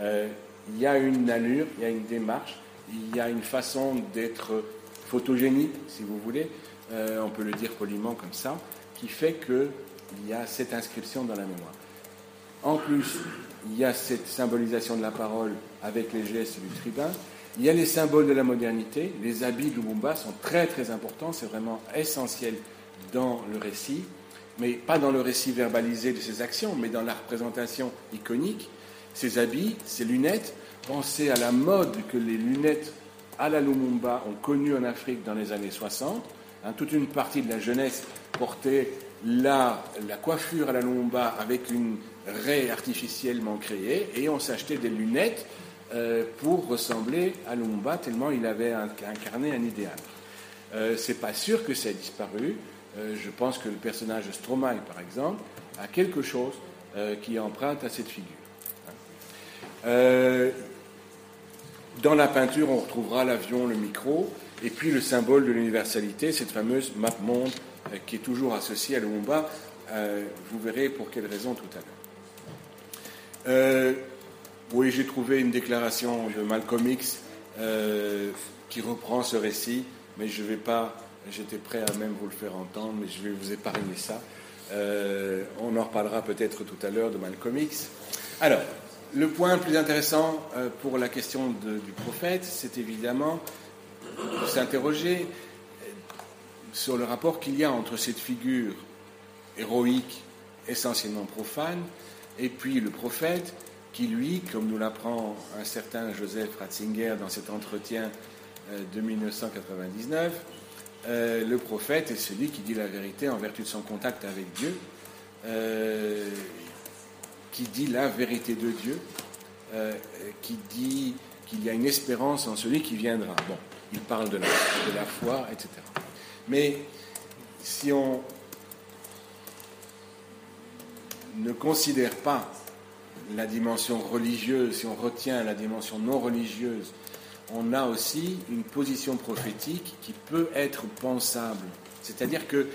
Euh, il y a une allure, il y a une démarche, il y a une façon d'être photogénique, si vous voulez, euh, on peut le dire poliment comme ça, qui fait qu'il y a cette inscription dans la mémoire. En plus, il y a cette symbolisation de la parole avec les gestes du tribun. Il y a les symboles de la modernité. Les habits de Lumumba sont très très importants, c'est vraiment essentiel dans le récit, mais pas dans le récit verbalisé de ses actions, mais dans la représentation iconique. Ses habits, ses lunettes, pensez à la mode que les lunettes à la Lumumba ont connue en Afrique dans les années 60. Hein, toute une partie de la jeunesse portait la, la coiffure à la Lumumba avec une raie artificiellement créée et on s'achetait des lunettes euh, pour ressembler à Lumumba tellement il avait incarné un idéal. Euh, c'est pas sûr que ça ait disparu. Euh, je pense que le personnage de Stromae, par exemple, a quelque chose euh, qui emprunte à cette figure. dans la peinture, on retrouvera l'avion, le micro, et puis le symbole de l'universalité, cette fameuse map monde qui est toujours associée à Lumumba. vous verrez pour quelle raison tout à l'heure. Oui, j'ai trouvé une déclaration de Malcolm X euh, qui reprend ce récit, mais je ne vais pas, j'étais prêt à même vous le faire entendre, mais je vais vous épargner ça. Euh, on en reparlera peut-être tout à l'heure de Malcolm X. Alors, le point le plus intéressant euh, pour la question du prophète, c'est évidemment de s'interroger sur le rapport qu'il y a entre cette figure héroïque, essentiellement profane, et puis le prophète, qui lui, comme nous l'apprend un certain Joseph Ratzinger dans cet entretien de 1999. le prophète est celui qui dit la vérité en vertu de son contact avec Dieu, qui dit la vérité de Dieu, qui dit qu'il y a une espérance en celui qui viendra. Bon, il parle de la, de la foi, etc. Mais si on ne considère pas la dimension religieuse, si on retient la dimension non religieuse, on a aussi une position prophétique qui peut être pensable. C'est-à-dire que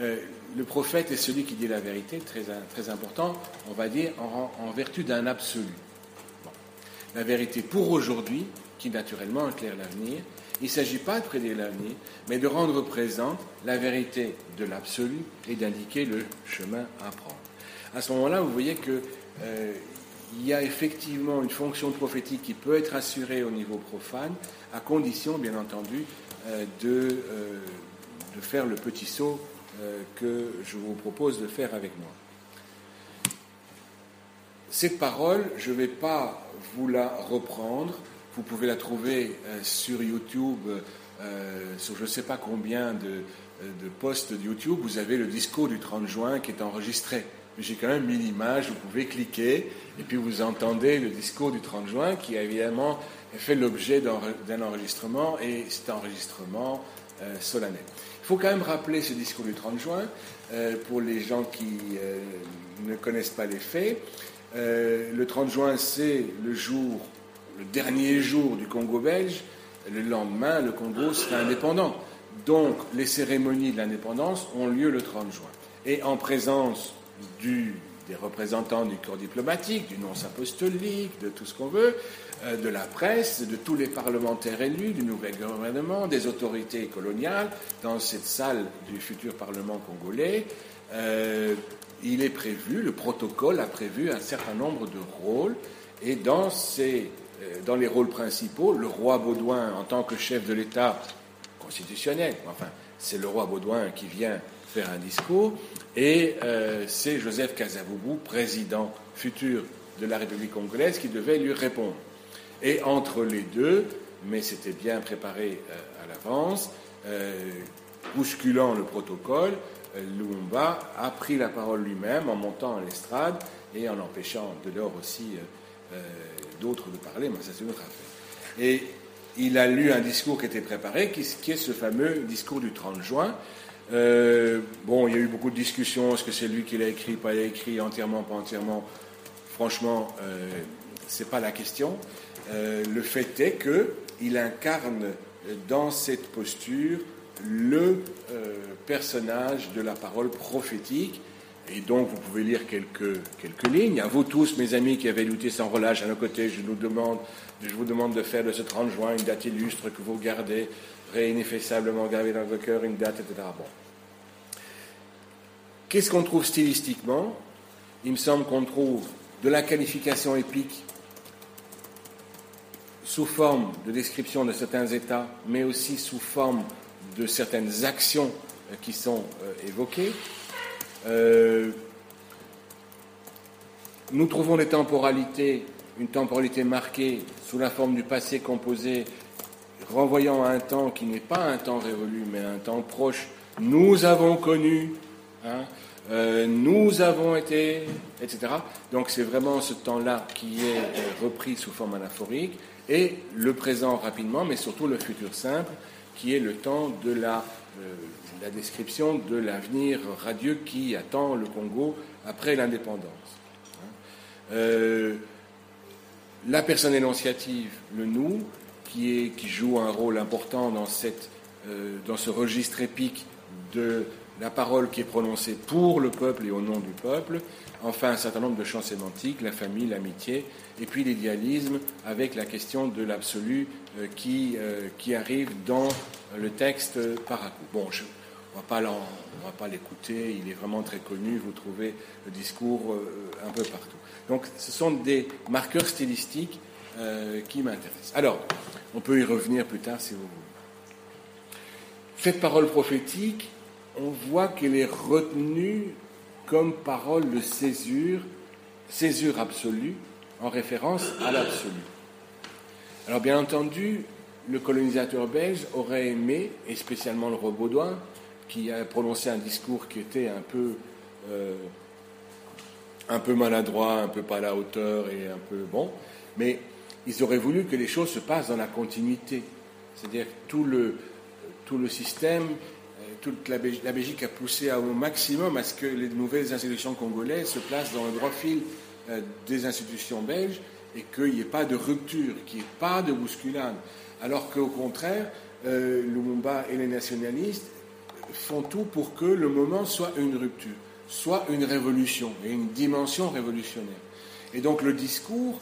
euh, le prophète est celui qui dit la vérité, très, très important, on va dire en, vertu d'un absolu. La vérité pour aujourd'hui, qui naturellement éclaire l'avenir, il ne s'agit pas de prédire l'avenir, mais de rendre présent la vérité de l'absolu et d'indiquer le chemin à prendre. À ce moment-là, vous voyez qu'il euh, y a effectivement une fonction prophétique qui peut être assurée au niveau profane, à condition, bien entendu, euh, de, euh, de, faire le petit saut que je vous propose de faire avec moi. Cette parole, je ne vais pas vous la reprendre vous pouvez la trouver euh, sur YouTube, euh, sur je ne sais pas combien de, euh, de posts de YouTube. Vous avez le discours du 30 juin qui est enregistré. J'ai quand même mis l'image, vous pouvez cliquer, et puis vous entendez le discours du 30 juin qui a évidemment fait l'objet d'un enregistrement, et cet enregistrement solennel. Il faut quand même rappeler ce discours du 30 juin pour les gens qui ne connaissent pas les faits. le 30 juin, c'est le le dernier jour du Congo belge, le lendemain, le Congo sera indépendant. Donc, les cérémonies de l'indépendance ont lieu le 30 juin. Et en présence des représentants du corps diplomatique, du nonce apostolique, de tout ce qu'on veut, euh, de la presse, de tous les parlementaires élus, du nouvel gouvernement, des autorités coloniales, dans cette salle du futur Parlement congolais, euh, il est prévu, le protocole a prévu un certain nombre de rôles, et dans ces euh, dans les rôles principaux, le roi Baudouin en tant que chef de l'État constitutionnel, enfin c'est le roi Baudouin qui vient faire un discours, et euh, c'est Joseph Kasavubu, président futur de la République congolaise, qui devait lui répondre. Et entre les deux, mais c'était bien préparé euh, à l'avance, bousculant le protocole, Lumumba a pris la parole lui-même en montant à l'estrade et en empêchant de l'or aussi d'autres de parler, mais ça c'est une autre affaire. Et il a lu un discours qui était préparé, qui, est ce fameux discours du 30 juin. Euh, bon, il y a eu beaucoup de discussions, est-ce que c'est lui qui l'a écrit, pas écrit, entièrement, pas entièrement? Franchement, euh, c'est pas la question. Euh, le fait est qu'il incarne dans cette posture le euh, personnage de la parole prophétique et donc, vous pouvez lire quelques, quelques lignes. À vous tous, mes amis qui avez lutté sans relâche à nos côtés, je, nous demande, je vous demande de faire de ce 30 juin une date illustre que vous gardez, réineffaçablement gravée dans vos cœurs, une date, etc. Bon. Qu'est-ce qu'on trouve stylistiquement? Il me semble qu'on trouve de la qualification épique sous forme de description de certains états, mais aussi sous forme de certaines actions qui sont euh, évoquées. Euh, nous trouvons des temporalités, une temporalité marquée sous la forme du passé composé, renvoyant à un temps qui n'est pas un temps révolu, mais un temps proche. Nous avons connu, hein, euh, nous avons été, etc. Donc c'est vraiment ce temps-là qui est euh, repris sous forme anaphorique, et le présent rapidement, mais surtout le futur simple, qui est le temps de la la description de l'avenir radieux qui attend le Congo après l'indépendance. Hein. Euh, la personne énonciative, le nous, qui, joue un rôle important euh, dans ce registre épique de la parole qui est prononcée pour le peuple et au nom du peuple, enfin un certain nombre de champs sémantiques, la famille, l'amitié, et puis l'idéalisme avec la question de l'absolu euh, qui, qui arrive dans le texte par à coup. Bon, je, on ne va pas l'écouter, il est vraiment très connu, vous trouvez le discours euh, un peu partout. Donc ce sont des marqueurs stylistiques euh, qui m'intéressent. Alors, on peut y revenir plus tard si vous voulez. Cette parole prophétique, on voit qu'elle est retenue comme parole de césure, césure absolue, en référence à l'absolu. Alors bien entendu, le colonisateur belge aurait aimé, et spécialement le roi Baudouin, qui a prononcé un discours qui était un peu, euh, un peu maladroit, un peu pas à la hauteur et un peu bon, mais ils auraient voulu que les choses se passent dans la continuité. C'est-à-dire tout le, tout le système, toute la, Belgique a poussé au maximum à ce que les nouvelles institutions congolaises se placent dans le droit fil euh, des institutions belges et qu'il n'y ait pas de rupture, qu'il n'y ait pas de bousculade. Alors qu'au contraire, euh, Lumumba et les nationalistes font tout pour que le moment soit une rupture, soit une révolution, et une dimension révolutionnaire. Et donc le discours,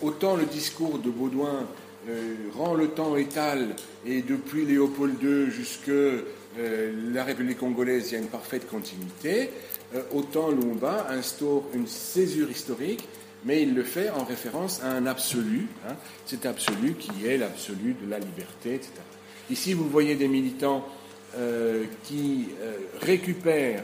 autant le discours de Baudouin euh, rend le temps étal, et depuis Léopold II jusque euh, la République congolaise, il y a une parfaite continuité, euh, autant Lumumba instaure une césure historique mais il le fait en référence à un absolu, hein, cet absolu qui est l'absolu de la liberté, etc. Ici, vous voyez des militants euh, qui euh, récupèrent,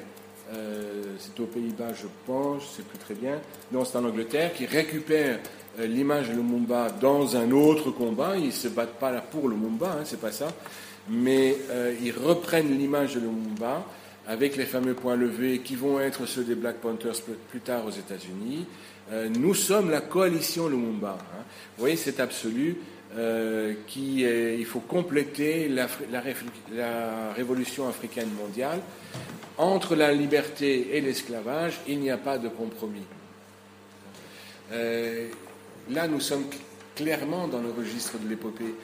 euh, c'est aux Pays-Bas, je pense, je ne sais plus très bien, non, c'est en Angleterre, qui récupèrent l'image de Lumumba dans un autre combat. Ils ne se battent pas là pour Lumumba, hein, c'est pas ça, mais ils reprennent l'image de Lumumba avec les fameux points levés qui vont être ceux des Black Panthers plus tard aux États-Unis, euh, nous sommes la coalition Lumumba. Hein. Vous voyez cet absolu euh, il faut compléter la, révolution africaine mondiale. Entre la liberté et l'esclavage, il n'y a pas de compromis. Euh, là, nous sommes clairement dans le registre de l'épopée.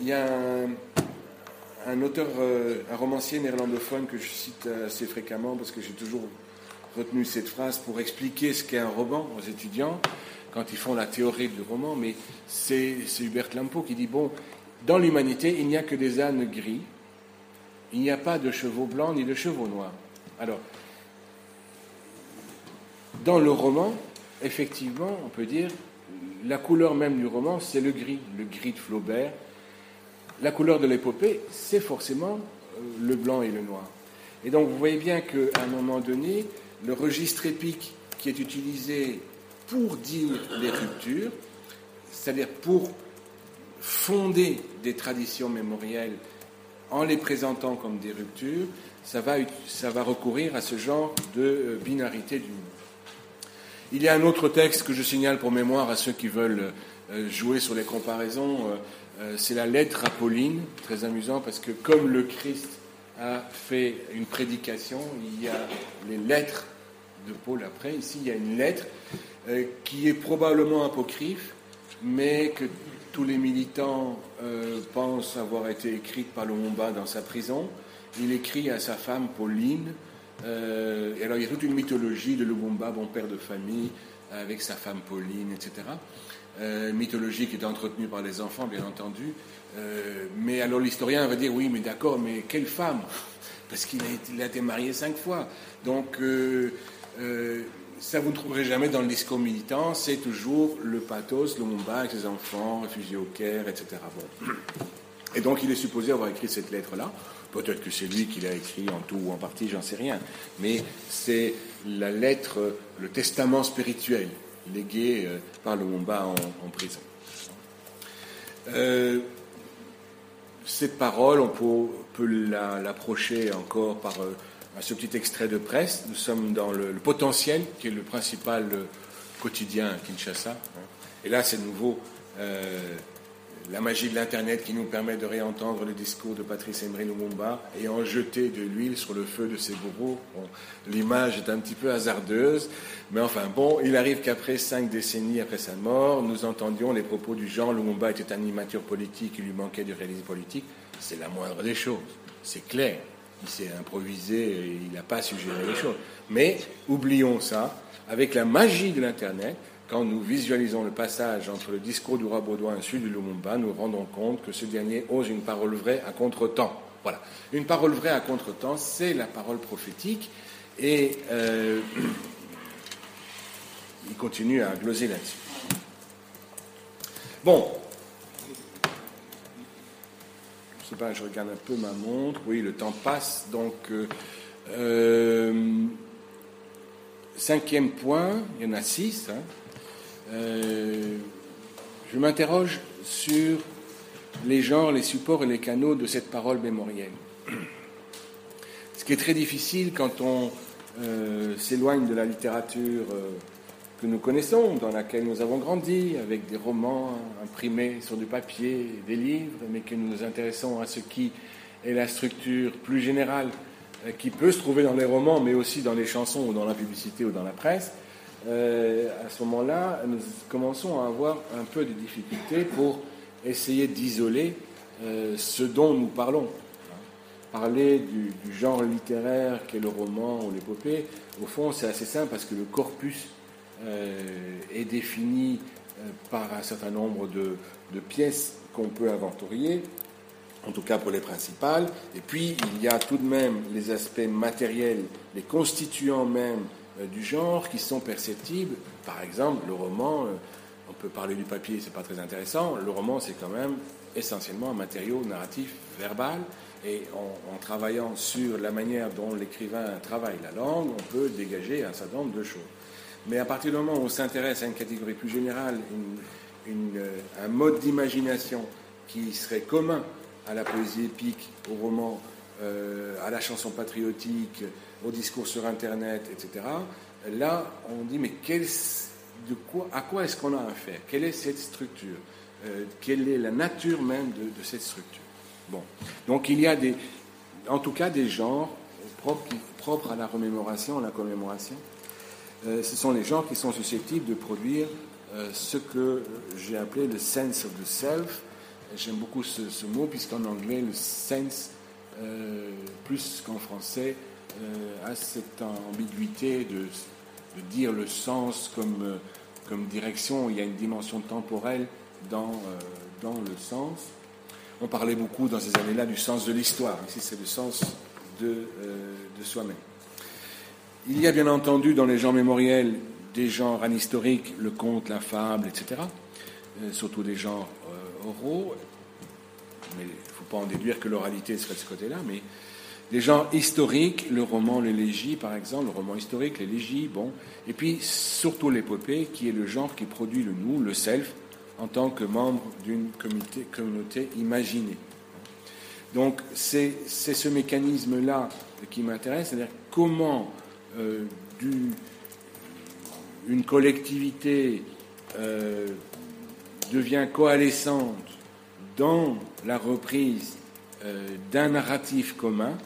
il y a un auteur, un romancier néerlandophone que je cite assez fréquemment parce que j'ai toujours retenu cette phrase pour expliquer ce qu'est un roman aux étudiants quand ils font la théorie du roman, mais c'est Hubert Lampo qui dit bon, dans l'humanité, il n'y a que des ânes gris, il n'y a pas de chevaux blancs ni de chevaux noirs. Alors, dans le roman, effectivement, on peut dire, la couleur même du roman, c'est le gris, le gris de Flaubert. La couleur de l'épopée, c'est forcément euh, le blanc et le noir. Et donc, vous voyez bien qu'à un moment donné, le registre épique qui est utilisé pour dire les ruptures, c'est-à-dire pour fonder des traditions mémorielles en les présentant comme des ruptures, ça va, ça va recourir à ce genre de euh, binarité du monde. Il y a un autre texte que je signale pour mémoire à ceux qui veulent euh, jouer sur les comparaisons, c'est la lettre à Pauline, très amusant parce que comme le Christ a fait une prédication. Il y a les lettres de Paul après. Ici, il y a une lettre euh, qui est probablement apocryphe, mais que tous les militants euh, pensent avoir été écrite par Lumumba dans sa prison. Il écrit à sa femme Pauline. Euh, et alors, il y a toute une mythologie de Lumumba, bon père de famille, avec sa femme Pauline, etc. mythologie qui est entretenue par les enfants, bien entendu. Euh, mais alors l'historien va dire oui, mais d'accord, mais quelle femme? Parce qu'il a, été marié cinq fois. Donc euh, euh, ça vous ne trouverez jamais dans le discours militant, c'est toujours le pathos, le Mumba avec ses enfants, réfugiés au Caire, etc. Et donc il est supposé avoir écrit cette lettre-là. Peut-être que c'est lui qui l'a écrit en tout ou en partie, j'en sais rien. Mais c'est la lettre, le testament spirituel légué par le Mumba en, prison. Euh, cette parole, on peut, l'approcher encore par euh, ce petit extrait de presse. Nous sommes dans le, potentiel, qui est le principal euh, quotidien à Kinshasa. Hein. Et là, c'est nouveau euh, la magie de l'Internet qui nous permet de réentendre le discours de Patrice Emery Lumumba et en jeter de l'huile sur le feu de ses bourreaux. L'image est un petit peu hasardeuse, mais enfin bon, il arrive qu'après cinq décennies après sa mort, nous entendions les propos du genre Lumumba était un animateur politique, il lui manquait du réalisme politique. C'est la moindre des choses, c'est clair. Il s'est improvisé, et il n'a pas suggéré les choses. Mais oublions ça, avec la magie de l'Internet, quand nous visualisons le passage entre le discours du roi Baudouin et celui du Lumumba, nous rendons compte que ce dernier ose une parole vraie à contre-temps. Voilà. Une parole vraie à contre-temps, c'est la parole prophétique. Et euh, il continue à gloser là-dessus. Bon. Je sais pas, je regarde un peu ma montre. Oui, le temps passe. Donc, euh, euh, cinquième point, il y en a six. Hein. Euh, je m'interroge sur les genres, les supports et les canaux de cette parole mémorielle. Ce qui est très difficile quand on euh, s'éloigne de la littérature euh, que nous connaissons, dans laquelle nous avons grandi, avec des romans imprimés sur du papier, des livres, mais que nous nous intéressons à ce qui est la structure plus générale qui peut se trouver dans les romans, mais aussi dans les chansons ou dans la publicité ou dans la presse. À ce moment-là, nous commençons à avoir un peu de difficultés pour essayer d'isoler ce dont nous parlons parler du, genre littéraire qu'est le roman ou l'épopée, au fond, c'est assez simple parce que le corpus euh, est défini euh, par un certain nombre de, pièces qu'on peut inventorier, en tout cas pour les principales. Et puis, il y a tout de même les aspects matériels, les constituants même euh, du genre qui sont perceptibles. Par exemple, le roman, on peut parler du papier, c'est pas très intéressant. Le roman, c'est quand même essentiellement un matériau narratif verbal et en, travaillant sur la manière dont l'écrivain travaille la langue, on peut dégager un certain nombre de choses. Mais à partir du moment où on s'intéresse à une catégorie plus générale, euh, un mode d'imagination qui serait commun à la poésie épique, au roman, euh, à la chanson patriotique, au discours sur Internet, etc., là, on dit, mais de quoi, à quoi est-ce qu'on a affaire? Quelle est cette structure? Euh, Quelle est la nature même de cette structure? Bon. Donc il y a des, en tout cas des genres propres, à la remémoration, à la commémoration. Euh, ce sont les genres qui sont susceptibles de produire euh, ce que j'ai appelé le sense of the self. J'aime beaucoup ce, mot puisqu'en anglais le sense, plus qu'en français, a cette ambiguïté de, dire le sens comme, comme direction. Il y a une dimension temporelle dans, dans le sens. On parlait beaucoup dans ces années-là du sens de l'histoire. Ici, c'est le sens de, euh, de soi-même. Il y a bien entendu dans les genres mémoriels des genres anhistoriques, le conte, la fable, etc. Euh, surtout des genres euh, oraux. Mais il ne faut pas en déduire que l'oralité serait de ce côté-là. Mais des genres historiques, le roman, l'élégie, par exemple, le roman historique, l'élégie, bon. Et puis surtout l'épopée, qui est le genre qui produit le nous, le self, en tant que membre d'une communauté imaginée. Donc c'est ce mécanisme-là qui m'intéresse, c'est-à-dire comment euh, une collectivité euh, devient coalescente dans la reprise euh, d'un narratif commun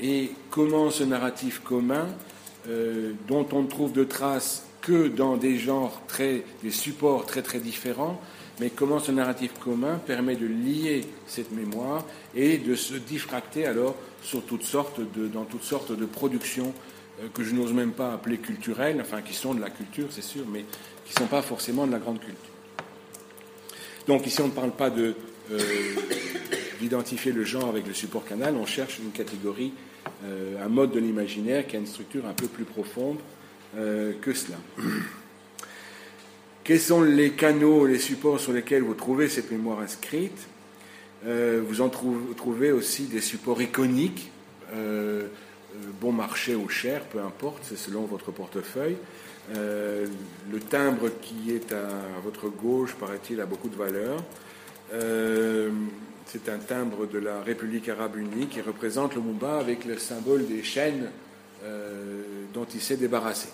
et comment ce narratif commun, dont on ne trouve de traces que dans des genres très, des supports très très différents, mais comment ce narratif commun permet de lier cette mémoire et de se diffracter alors sur toutes sortes de, dans toutes sortes de productions euh, que je n'ose même pas appeler culturelles, enfin qui sont de la culture, c'est sûr, mais qui ne sont pas forcément de la grande culture. Donc ici, on ne parle pas de, euh, d'identifier le genre avec le support canal, on cherche une catégorie, euh, un mode de l'imaginaire qui a une structure un peu plus profonde euh, que cela. Quels sont les canaux, les supports sur lesquels vous trouvez cette mémoire inscrite? Euh, Vous en trouvez aussi des supports iconiques, bon marché ou cher, peu importe, c'est selon votre portefeuille. le timbre qui est à votre gauche, paraît-il, a beaucoup de valeur. C'est un timbre de la République arabe unie qui représente le Mumba avec le symbole des chaînes dont il s'est débarrassé.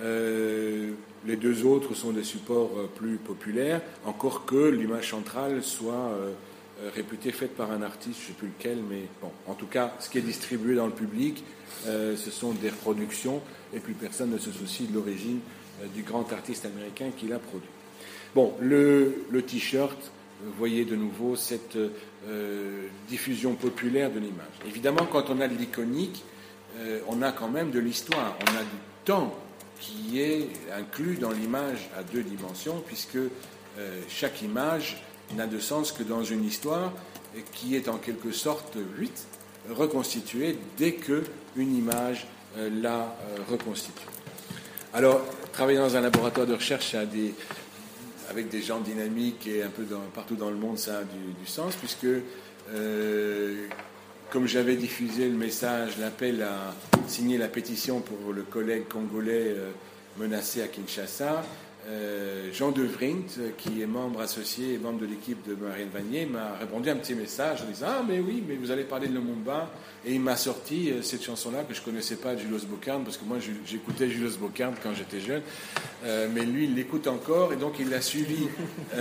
Euh, les deux autres sont des supports euh, plus populaires, encore que l'image centrale soit euh, réputée faite par un artiste, je ne sais plus lequel, mais bon, en tout cas, ce qui est distribué dans le public, ce sont des reproductions, et puis personne ne se soucie de l'origine du grand artiste américain qui l'a produit. Bon, le, t-shirt, voyez de nouveau cette diffusion populaire de l'image. Évidemment, quand on a de l'iconique, on a quand même de l'histoire, on a du temps qui est inclus dans l'image à deux dimensions, puisque euh, chaque image n'a de sens que dans une histoire qui est en quelque sorte vite reconstituée dès que une image euh, la euh, reconstitue. Alors, travailler dans un laboratoire de recherche des, avec des gens dynamiques et un peu partout dans le monde, ça a du, sens, puisque comme j'avais diffusé le message, l'appel à signer la pétition pour le collègue congolais euh, menacé à Kinshasa, Jean De Vrindt, qui est membre associé et membre de l'équipe de Marine Vanier, m'a répondu un petit message en disant Ah, mais oui, mais vous allez parler de Lumumba. Et il m'a sorti cette chanson-là que je ne connaissais pas de Julius Bocarn, parce que moi j'écoutais Julius Bocarn quand j'étais jeune, mais lui il l'écoute encore, et donc il l'a suivi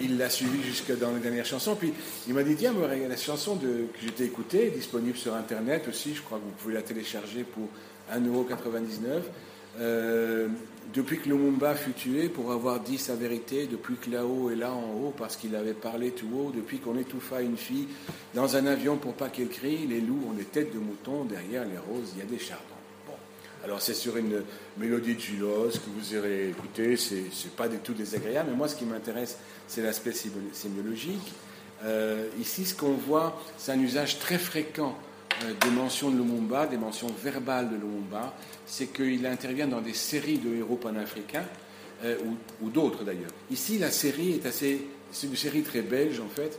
il l'a suivi jusque dans les dernières chansons. Puis il m'a dit Tiens, la chanson de, que j'étais écoutée, disponible sur Internet aussi, je crois que vous pouvez la télécharger pour 1,99€. Euh, depuis que Lumumba fut tué, pour avoir dit sa vérité, depuis que là-haut est là en haut, parce qu'il avait parlé tout haut, depuis qu'on étouffa une fille dans un avion pour pas qu'elle crie, les loups ont des têtes de moutons, derrière les roses, il y a des chardons. Alors c'est sur une mélodie de Julos que vous irez écouter, c'est pas du tout désagréable, mais moi ce qui m'intéresse c'est l'aspect sémiologique. Euh, ici ce qu'on voit c'est un usage très fréquent des mentions de Lumumba, des mentions verbales de Lumumba, c'est qu'il intervient dans des séries de héros panafricains, euh, ou, d'autres d'ailleurs. Ici la série est assez, c'est une série très belge en fait,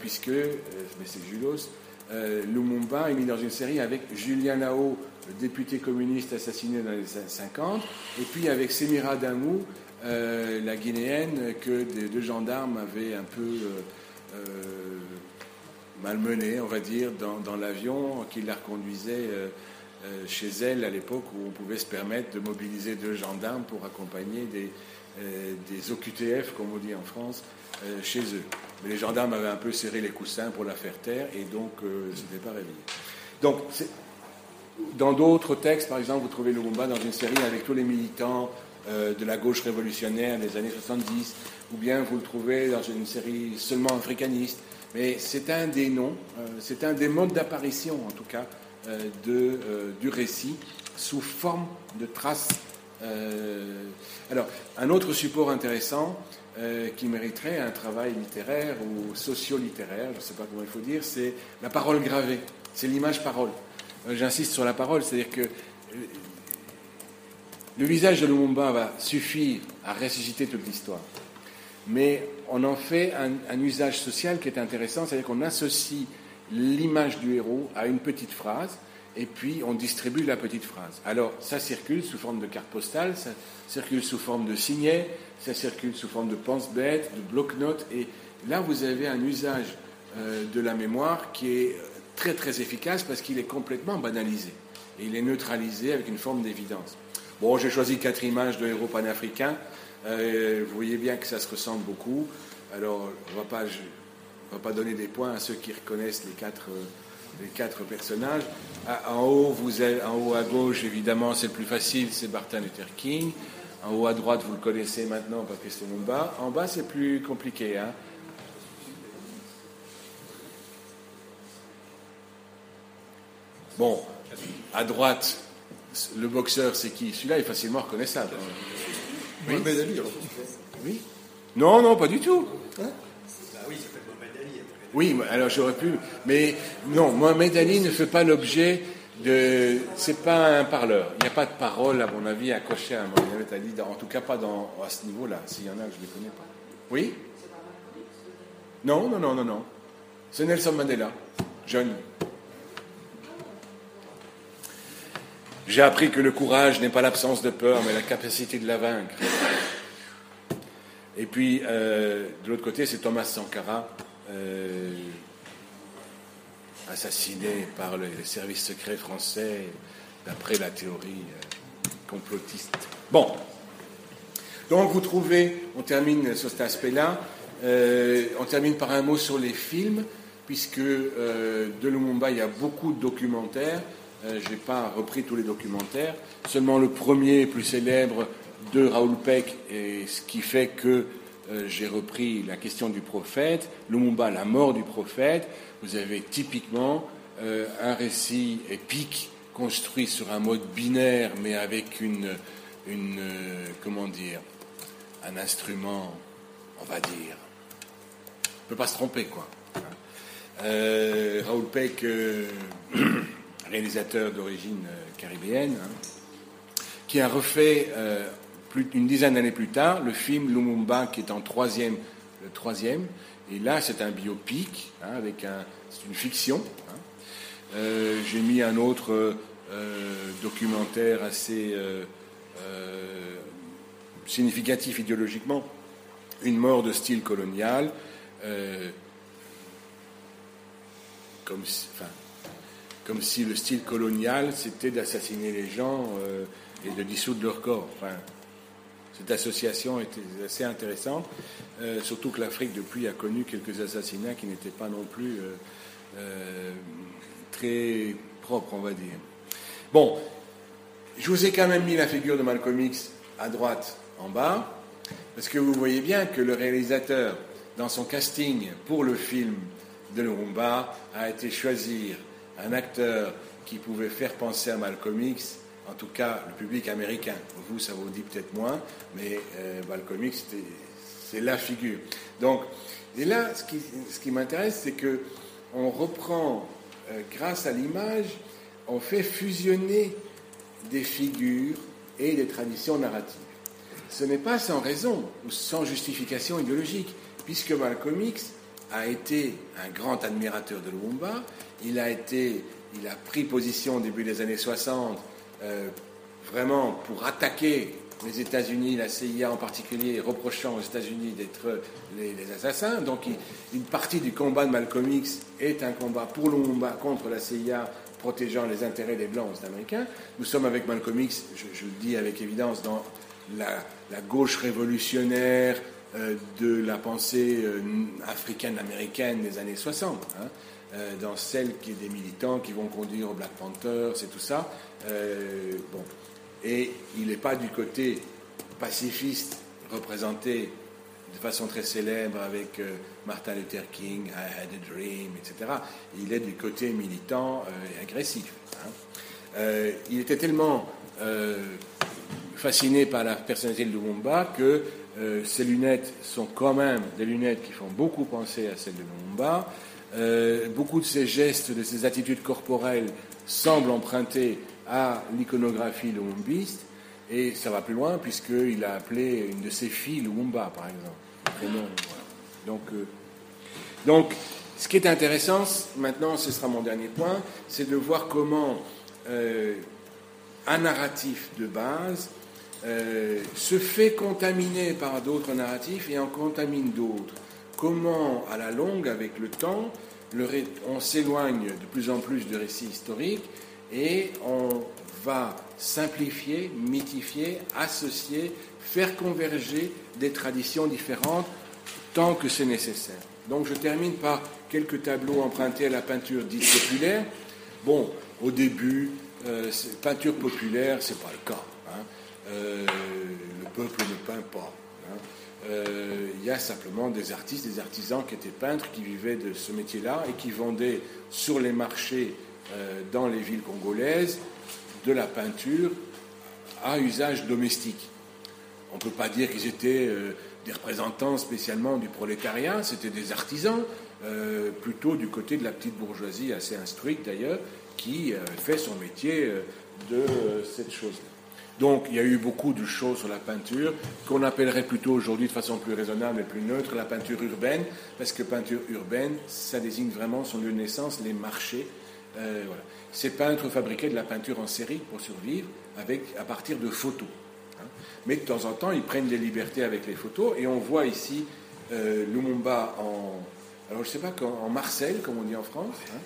puisque, mais c'est Julos, Lumumba est mis dans une série avec Julien Lao, député communiste assassiné dans les années 50, et puis avec Semira Damou, euh, la guinéenne que des deux gendarmes avaient un peu euh, euh, malmenée, on va dire, dans, l'avion qui la reconduisait chez elle à l'époque où on pouvait se permettre de mobiliser deux gendarmes pour accompagner des, des OQTF, comme on dit en France, chez eux. Mais les gendarmes avaient un peu serré les coussins pour la faire taire et donc ce n'était pas réveillé. Donc, dans d'autres textes, par exemple, vous trouvez Lumumba dans une série avec tous les militants euh, de la gauche révolutionnaire des années 70, ou bien vous le trouvez dans une série seulement africaniste. Mais c'est un des noms, euh, c'est un des modes d'apparition, en tout cas, euh, de, du récit sous forme de traces. alors, un autre support intéressant qui mériterait un travail littéraire ou socio-littéraire, je ne sais pas comment il faut dire, c'est la parole gravée, c'est l'image parole. Euh, j'insiste sur la parole, c'est-à-dire que euh, le visage de Lumumba va suffire à ressusciter toute l'histoire. Mais on en fait un, usage social qui est intéressant, c'est-à-dire qu'on associe l'image du héros à une petite phrase, et puis on distribue la petite phrase. Alors, ça circule sous forme de carte postale, ça circule sous forme de signet, ça circule sous forme de pense-bête, de bloc-notes, et là, vous avez un usage euh, de la mémoire qui est très très efficace parce qu'il est complètement banalisé. Et il est neutralisé avec une forme d'évidence. Bon, j'ai choisi quatre images de héros panafricains. Euh, vous voyez bien que ça se ressemble beaucoup. Alors, on ne va, pas donner des points à ceux qui reconnaissent les quatre, les quatre personnages. Ah, en, haut, vous avez, en haut à gauche, évidemment, c'est le plus facile, c'est Martin Luther King. En haut à droite, vous le connaissez maintenant, Patrice Lumumba. En bas, c'est plus compliqué. Hein. Bon, à droite, le boxeur, c'est qui? Celui-là est facilement reconnaissable. Oui. Mohamed Ali. Oui. Non, non, pas du tout. Hein bah oui, ça fait Mohamed Ali. Oui, alors j'aurais pu. Mais non, Mohamed Ali ne fait pas l'objet de. C'est pas un parleur. Il n'y a pas de parole, à mon avis, accrochée à Mohamed Ali, en tout cas pas dans, à ce niveau-là. S'il y en a, je ne les connais pas. Oui? Non, non, non, non, non. C'est Nelson Mandela, jeune. J'ai appris que le courage n'est pas l'absence de peur, mais la capacité de la vaincre. Et puis, euh, de l'autre côté, c'est Thomas Sankara, euh, assassiné par les services secrets français, d'après la théorie euh, complotiste. Bon. Donc, vous trouvez, on termine sur cet aspect-là, on termine par un mot sur les films, puisque de Lumumba, il y a beaucoup de documentaires. Euh, je n'ai pas repris tous les documentaires, seulement le premier plus célèbre de Raoul Peck, et ce qui fait que euh, j'ai repris la question du prophète, Lumumba, la mort du prophète. Vous avez typiquement euh, un récit épique construit sur un mode binaire, mais avec une, une comment dire, un instrument, on va dire, on peut pas se tromper, quoi. Raoul Peck réalisateur d'origine euh, caribéenne, hein, qui a refait euh, une dizaine d'années plus tard le film Lumumba, qui est en troisième, troisième. Et là, c'est un biopic, hein, avec un, c'est une fiction. Hein. Euh, j'ai mis un autre documentaire assez significatif idéologiquement, une mort de style colonial, comme, si, comme si le style colonial, c'était d'assassiner les gens et de dissoudre leur corps. Enfin, cette association était assez intéressante, euh, surtout que l'Afrique depuis a connu quelques assassinats qui n'étaient pas non plus euh, euh, très propres, on va dire. Bon, je vous ai quand même mis la figure de Malcolm X à droite en bas, parce que vous voyez bien que le réalisateur, dans son casting pour le film de Lumumba, a été choisir un acteur qui pouvait faire penser à Malcolm en tout cas le public américain. Vous, ça vous dit peut-être moins, mais euh, Malcolm X, c'est la figure. Donc, et là, ce qui, ce qui m'intéresse, c'est que on reprend, euh, grâce à l'image, on fait fusionner des figures et des traditions narratives. Ce n'est pas sans raison ou sans justification idéologique, puisque Malcolm X a été un grand admirateur de Lumumba, il a été, il a pris position au début des années 60 euh, vraiment pour attaquer les États-Unis, la CIA en particulier, reprochant aux États-Unis d'être les, assassins. Donc une partie du combat de Malcolm X est un combat pour le combat contre la CIA, protégeant les intérêts des Blancs américains. Nous sommes avec Malcolm X, je, le dis avec évidence, dans la, gauche révolutionnaire de la pensée euh, africaine-américaine des années 60. Euh, dans celle qui est des militants qui vont conduire au Black Panthers et tout ça. Euh, bon. Et il n'est pas du côté pacifiste représenté de façon très célèbre avec euh, Martin Luther King, I Had a Dream, etc. Il est du côté militant et agressif. Hein. il était tellement fasciné par la personnalité de Lumumba que ses lunettes sont quand même des lunettes qui font beaucoup penser à celles de Lumumba. Euh, beaucoup de ces gestes, de ces attitudes corporelles semblent emprunter à l'iconographie lumumbiste, et ça va plus loin puisqu'il a appelé une de ses filles Lumumba, par exemple. Donc, euh, donc, ce qui est intéressant, maintenant, ce sera mon dernier point, c'est de voir comment euh, un narratif de base se fait contaminer par d'autres narratifs et en contamine d'autres comment, à la longue, avec le temps, on s'éloigne de plus en plus de récits historiques et on va simplifier, mythifier, associer, faire converger des traditions différentes tant que c'est nécessaire. Donc je termine par quelques tableaux empruntés à la peinture dite populaire. Bon, au début, euh, peinture populaire, c'est pas le cas. Euh, le peuple ne peint pas. Hein. Euh, il y a simplement des artistes, des artisans qui étaient peintres, qui vivaient de ce métier-là et qui vendaient sur les marchés euh, dans les villes congolaises de la peinture à usage domestique. On ne peut pas dire qu'ils étaient des représentants spécialement du prolétariat, c'était des artisans, plutôt du côté de la petite bourgeoisie, assez instruite d'ailleurs, qui fait son métier de cette chose-là. Donc il y a eu beaucoup de choses sur la peinture qu'on appellerait plutôt aujourd'hui de façon plus raisonnable et plus neutre la peinture urbaine, parce que peinture urbaine, ça désigne vraiment son lieu de naissance, les marchés. Euh, Ces peintres fabriquaient de la peinture en série pour survivre avec, à partir de photos. Hein. Mais de temps en temps, ils prennent des libertés avec les photos et on voit ici euh, Lumumba en, alors je sais pas, en Marcel, comme on dit en France, hein,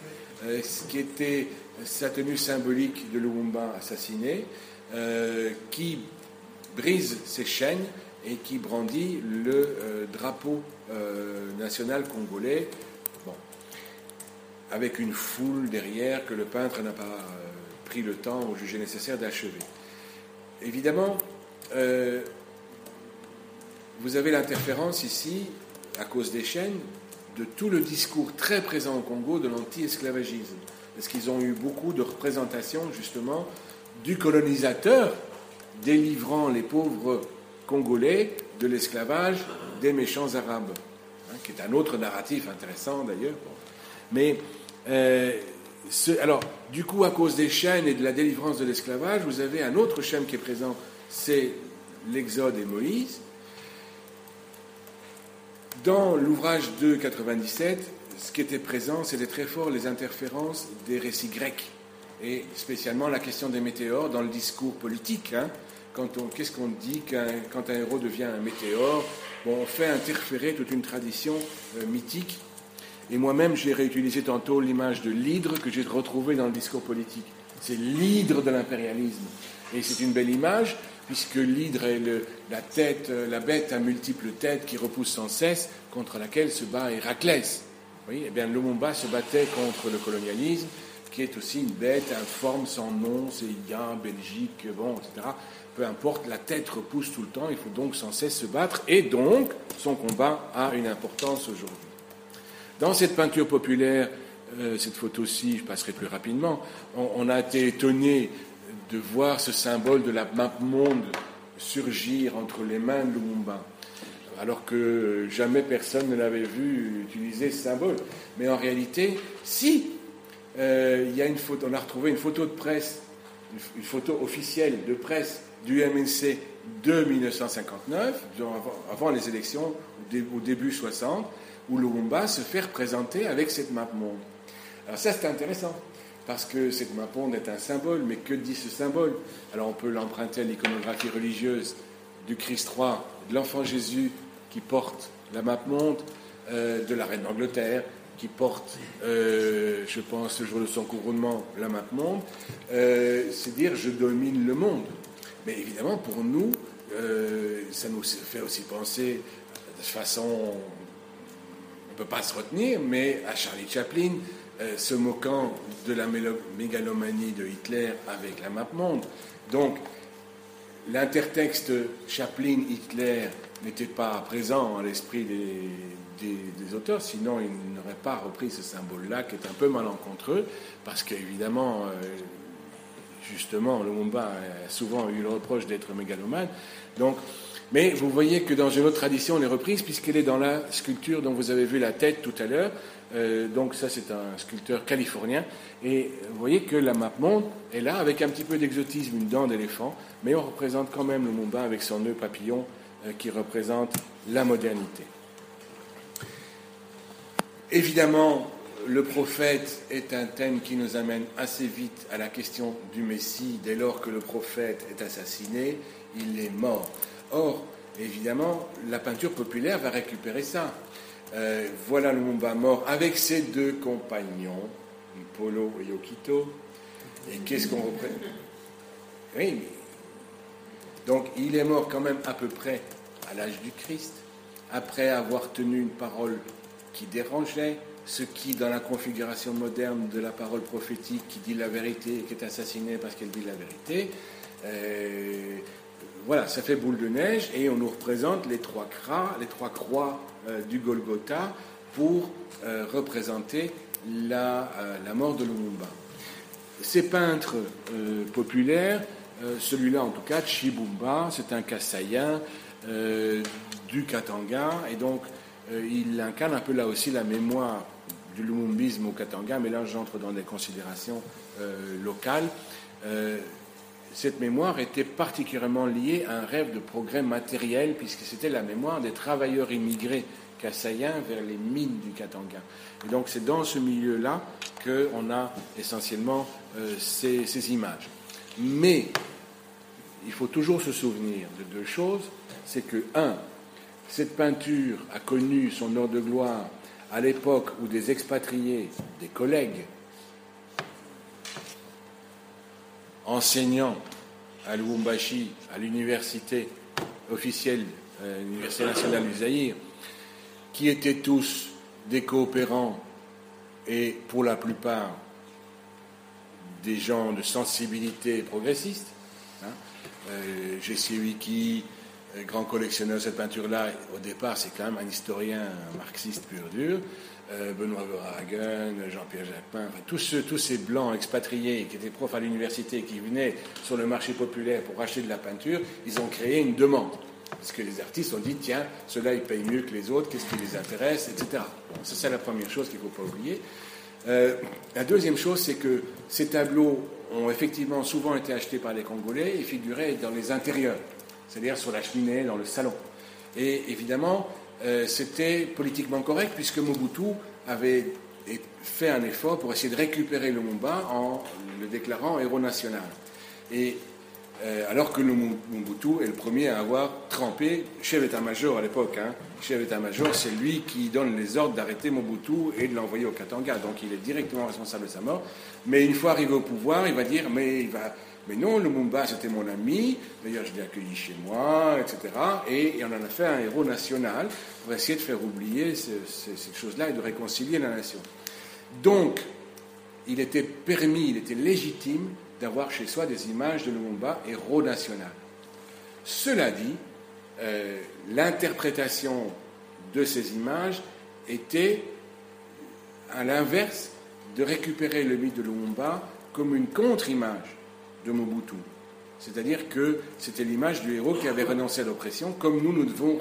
euh, ce qui était sa tenue symbolique de Lumumba assassiné. Euh, qui brise ses chaînes et qui brandit le euh, drapeau euh, national congolais, bon, avec une foule derrière que le peintre n'a pas pris le temps ou jugé nécessaire d'achever. Évidemment, vous avez l'interférence ici, à cause des chaînes, de tout le discours très présent au Congo de l'anti-esclavagisme. Parce qu'ils ont eu beaucoup de représentations, justement, du colonisateur délivrant les pauvres Congolais de l'esclavage des méchants Arabes, hein, qui est un autre narratif intéressant d'ailleurs. Mais euh, alors, du coup, à cause des chaînes et de la délivrance de l'esclavage, vous avez un autre chaîne qui est présent, c'est l'Exode et Moïse. Dans l'ouvrage 2.97, ce qui était présent, c'était très fort les interférences des récits grecs et spécialement la question des météores dans le discours politique, hein, qu'est-ce qu'on dit quand un héros devient un météore? Bon, On fait interférer toute une tradition euh, mythique. Et moi-même, j'ai réutilisé tantôt l'image de l'hydre que j'ai retrouvée dans le discours politique. C'est l'hydre de l'impérialisme. Et c'est une belle image, puisque l'hydre est la tête, euh, la bête à multiples têtes qui repousse sans cesse, contre laquelle se bat Héraclès. Oui, eh bien, Lumumba se battait contre le colonialisme, qui est aussi une bête informe, sans nom, c'est Belgique, bon, etc. Peu importe, la tête repousse tout le temps, il faut donc sans cesse se battre, et donc son combat a une importance aujourd'hui. Dans cette peinture populaire, euh, cette photo-ci, je passerai plus rapidement, on, a été étonné de voir ce symbole de la map monde surgir entre les mains de Lumumba alors que jamais personne ne l'avait vu utiliser ce symbole. Mais en réalité, si, euh, il y a une photo, on a retrouvé une photo de presse, une, photo officielle de presse du MNC de 1959, avant, les élections, au, début 60, où Lumumba se fait représenter avec cette map monde. Alors ça, c'est intéressant, parce que cette map monde est un symbole, mais que dit ce symbole? Alors on peut l'emprunter à l'iconographie religieuse du Christ roi, de l'enfant Jésus qui porte la map monde euh, de la reine d'Angleterre, qui porte, euh, je pense, le jour de son couronnement, la map monde, euh, c'est dire je domine le monde. Mais évidemment, pour nous, ça nous fait aussi penser de façon, on ne peut pas se retenir, mais à Charlie Chaplin, se moquant de la mégalomanie de Hitler avec la map monde. Donc, l'intertexte Chaplin-Hitler n'était pas présent à l'esprit des, auteurs, sinon ils n'auraient pas repris ce symbole-là qui est un peu malencontreux, parce qu'évidemment, euh, justement, le Mumba a souvent eu le reproche d'être mégalomane. Donc, mais vous voyez que dans une autre tradition, on est reprise, puisqu'elle est dans la sculpture dont vous avez vu la tête tout à l'heure. Euh, donc ça, c'est un sculpteur californien. Et vous voyez que la map monde est là, avec un petit peu d'exotisme, une dent d'éléphant, mais on représente quand même le Mumba avec son nœud papillon euh, qui représente la modernité. Évidemment, le prophète est un thème qui nous amène assez vite à la question du Messie. Dès lors que le prophète est assassiné, il est mort. Or, évidemment, la peinture populaire va récupérer ça. Euh, voilà le Mumba mort avec ses deux compagnons, Polo et Yokito. Et qu'est-ce qu'on représente Oui, mais donc il est mort quand même à peu près à l'âge du Christ, après avoir tenu une parole qui dérangeait, ce qui, dans la configuration moderne de la parole prophétique qui dit la vérité et qui est assassinée parce qu'elle dit la vérité, euh, voilà, ça fait boule de neige et on nous représente les trois croix, les trois croix euh, du Golgotha pour euh, représenter la, la, mort de Lumumba. Ces peintres populaires celui-là, en tout cas, Chibumba, c'est un Kassaïen du Katanga, et donc euh, il incarne un peu là aussi la mémoire du lumumbisme au Katanga, mais là j'entre dans des considérations locales. cette mémoire était particulièrement liée à un rêve de progrès matériel, puisque c'était la mémoire des travailleurs immigrés kassaïens vers les mines du Katanga. Et donc c'est dans ce milieu-là qu'on a essentiellement ces, ces images. Mais il faut toujours se souvenir de deux choses. C'est que, un, cette peinture a connu son heure de gloire à l'époque où des expatriés, des collègues, enseignants à Lubumbashi, à l'université officielle, euh, l'Université nationale du Zaïre, qui étaient tous des coopérants et pour la plupart des gens de sensibilité progressiste. Hein. Euh, Wiki, euh, grand collectionneur de cette peinture-là, au départ, c'est quand même un historien marxiste pur dur. Euh, Benoît Verhagen, Jean-Pierre Jacquin, tous, tous ces blancs expatriés qui étaient profs à l'université, qui venaient sur le marché populaire pour acheter de la peinture, ils ont créé une demande. Parce que les artistes ont dit, tiens, ceux-là, ils payent mieux que les autres, qu'est-ce qui les intéresse, etc. Bon, ça, c'est la première chose qu'il ne faut pas oublier. Euh, la deuxième chose, c'est que ces tableaux ont effectivement souvent été achetés par les Congolais et figuraient dans les intérieurs, c'est-à-dire sur la cheminée, dans le salon. Et évidemment, euh, c'était politiquement correct puisque Mobutu avait fait un effort pour essayer de récupérer le Mumba en le déclarant héros national. Et Euh, alors que Mobutu est le premier à avoir trempé, chef d'état-major à l'époque, hein, chef d'état-major, c'est lui qui donne les ordres d'arrêter Mobutu et de l'envoyer au Katanga, donc il est directement responsable de sa mort. Mais une fois arrivé au pouvoir, il va dire, mais il va, mais non, Lumumba c'était mon ami, d'ailleurs je l'ai accueilli chez moi, etc. Et, on en a fait un héros national pour essayer de faire oublier cette chose-là et de réconcilier la nation. Donc, il était permis, il était légitime d'avoir chez soi des images de Lumumba, héros national. Cela dit, euh, l'interprétation de ces images était à l'inverse de récupérer le mythe de Lumumba comme une contre-image Mobutu. C'est-à-dire que c'était l'image du héros qui avait renoncé à l'oppression, comme nous, nous devons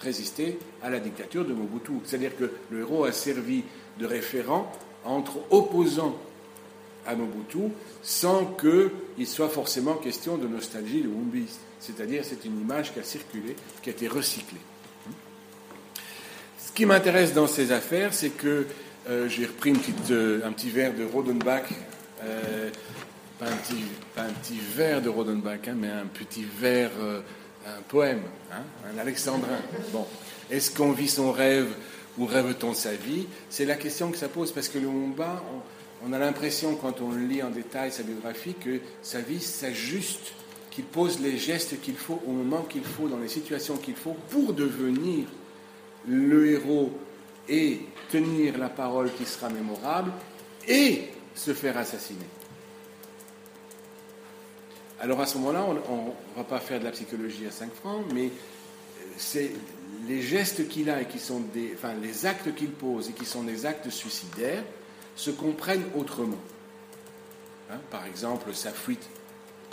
résister à la dictature de Mobutu. C'est-à-dire que le héros a servi de référent entre opposants à Mobutu sans qu'il soit forcément question de nostalgie de Wumbis. C'est-à-dire c'est une image qui a circulé, qui a été recyclée. Ce qui m'intéresse dans ces affaires, c'est que euh, j'ai repris euh, un petit verre de Rodenbach, euh, pas, un petit, un petit, verre de Rodenbach, hein, mais un petit verre, un poème, hein, un alexandrin. Bon, est-ce qu'on vit son rêve ou rêve-t-on sa vie? C'est la question que ça pose, parce que le Mumba, on a l'impression, quand on lit en détail sa biographie, que sa vie s'ajuste, qu'il pose les gestes qu'il faut au moment qu'il faut, dans les situations qu'il faut, pour devenir le héros et tenir la parole qui sera mémorable et se faire assassiner. Alors à ce moment-là, on ne va pas faire de la psychologie à 5 francs, mais c'est les gestes qu'il a et qui sont des, enfin les actes qu'il pose et qui sont des actes suicidaires, se comprennent autrement. Hein, par exemple, sa fuite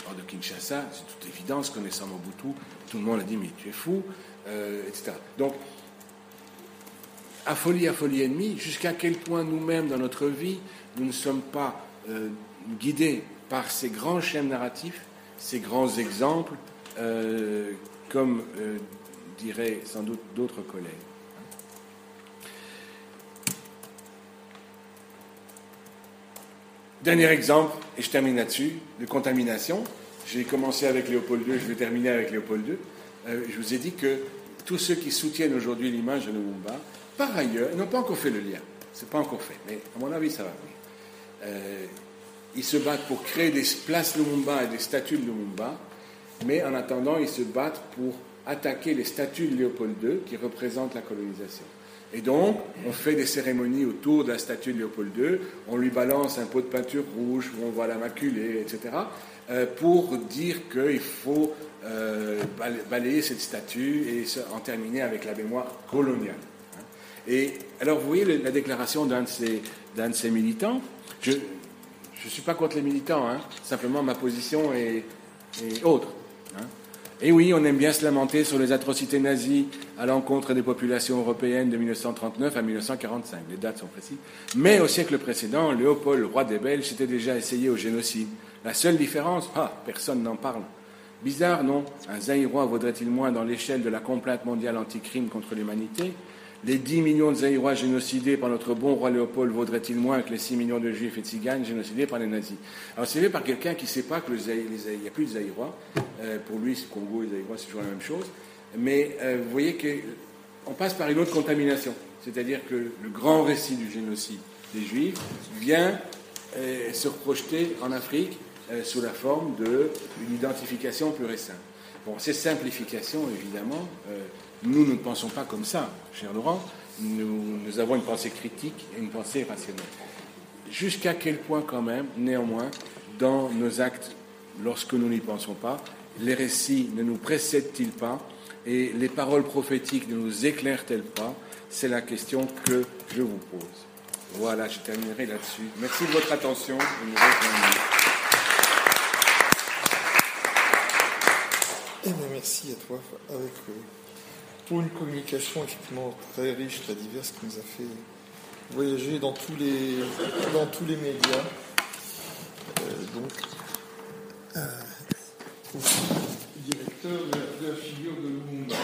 hors de Kinshasa, c'est toute évidence, connaissant Mobutu, tout le monde a dit mais tu es fou, euh, etc. Donc, à folie, à folie ennemie, jusqu'à quel point nous-mêmes dans notre vie, nous ne sommes pas euh, guidés par ces grands chaînes narratifs, ces grands exemples, euh, comme diraient sans doute d'autres collègues. Dernier exemple, et je termine là-dessus, de contamination. J'ai commencé avec Léopold II, je vais terminer avec Léopold II. Euh, je vous ai dit que tous ceux qui soutiennent aujourd'hui l'image de Lumumba, par ailleurs, n'ont pas encore fait le lien. C'est pas encore fait, mais à mon avis, ça va venir. Ils se battent pour créer des places Lumumba et des statues de Lumumba, mais en attendant, ils se battent pour attaquer les statues de Léopold II qui représentent la colonisation. Et donc, on fait des cérémonies autour de la statue de Léopold II, on lui balance un pot de peinture rouge où on voit la maculée, etc., euh, pour dire qu'il faut euh, balayer cette statue et en terminer avec la mémoire coloniale. Hein. Et alors, vous voyez la déclaration d'un de, ces, militants? Ne suis pas contre les militants, hein. simplement ma position est, est autre. Hein. Et oui, on aime bien se lamenter sur les atrocités nazies à l'encontre des populations européennes de 1939 à 1945. Les dates sont précises. Mais au siècle précédent, Léopold, roi des Belges, s'était déjà essayé au génocide. La seule différence, ah, personne n'en parle. Bizarre, non? Un Zaïrois vaudrait-il moins dans l'échelle de la complainte mondiale anti-crime contre l'humanité les 10 millions de Zaïrois génocidés par notre bon roi Léopold vaudraient-ils moins que les 6 millions de Juifs et de Tziganes génocidés par les nazis? Alors c'est fait par quelqu'un qui ne sait pas qu'il n'y a plus de Zaïrois. Euh, pour lui, Congo et Zaïrois, c'est toujours la même chose. Mais euh, vous voyez qu'on passe par une autre contamination. C'est-à-dire que le grand récit du génocide des Juifs vient euh, se projeter en Afrique sous la forme d'une identification pure et simple. Bon, ces simplifications, évidemment, nous, ne pensons pas comme ça, cher Laurent. Nous, avons une pensée critique et une pensée rationnelle. Jusqu'à quel point, quand même, néanmoins, dans nos actes, lorsque nous n'y pensons pas, les récits ne nous précèdent-ils pas et les paroles prophétiques ne nous éclairent-elles pas? C'est la question que je vous pose. Voilà, je terminerai là-dessus. Merci de votre attention. Eh merci à toi. Avec, euh, pour une communication effectivement très riche, très diverse, qui nous a fait voyager dans tous les, dans tous les médias. Euh, donc, euh, directeur de la, figure de Lumumba.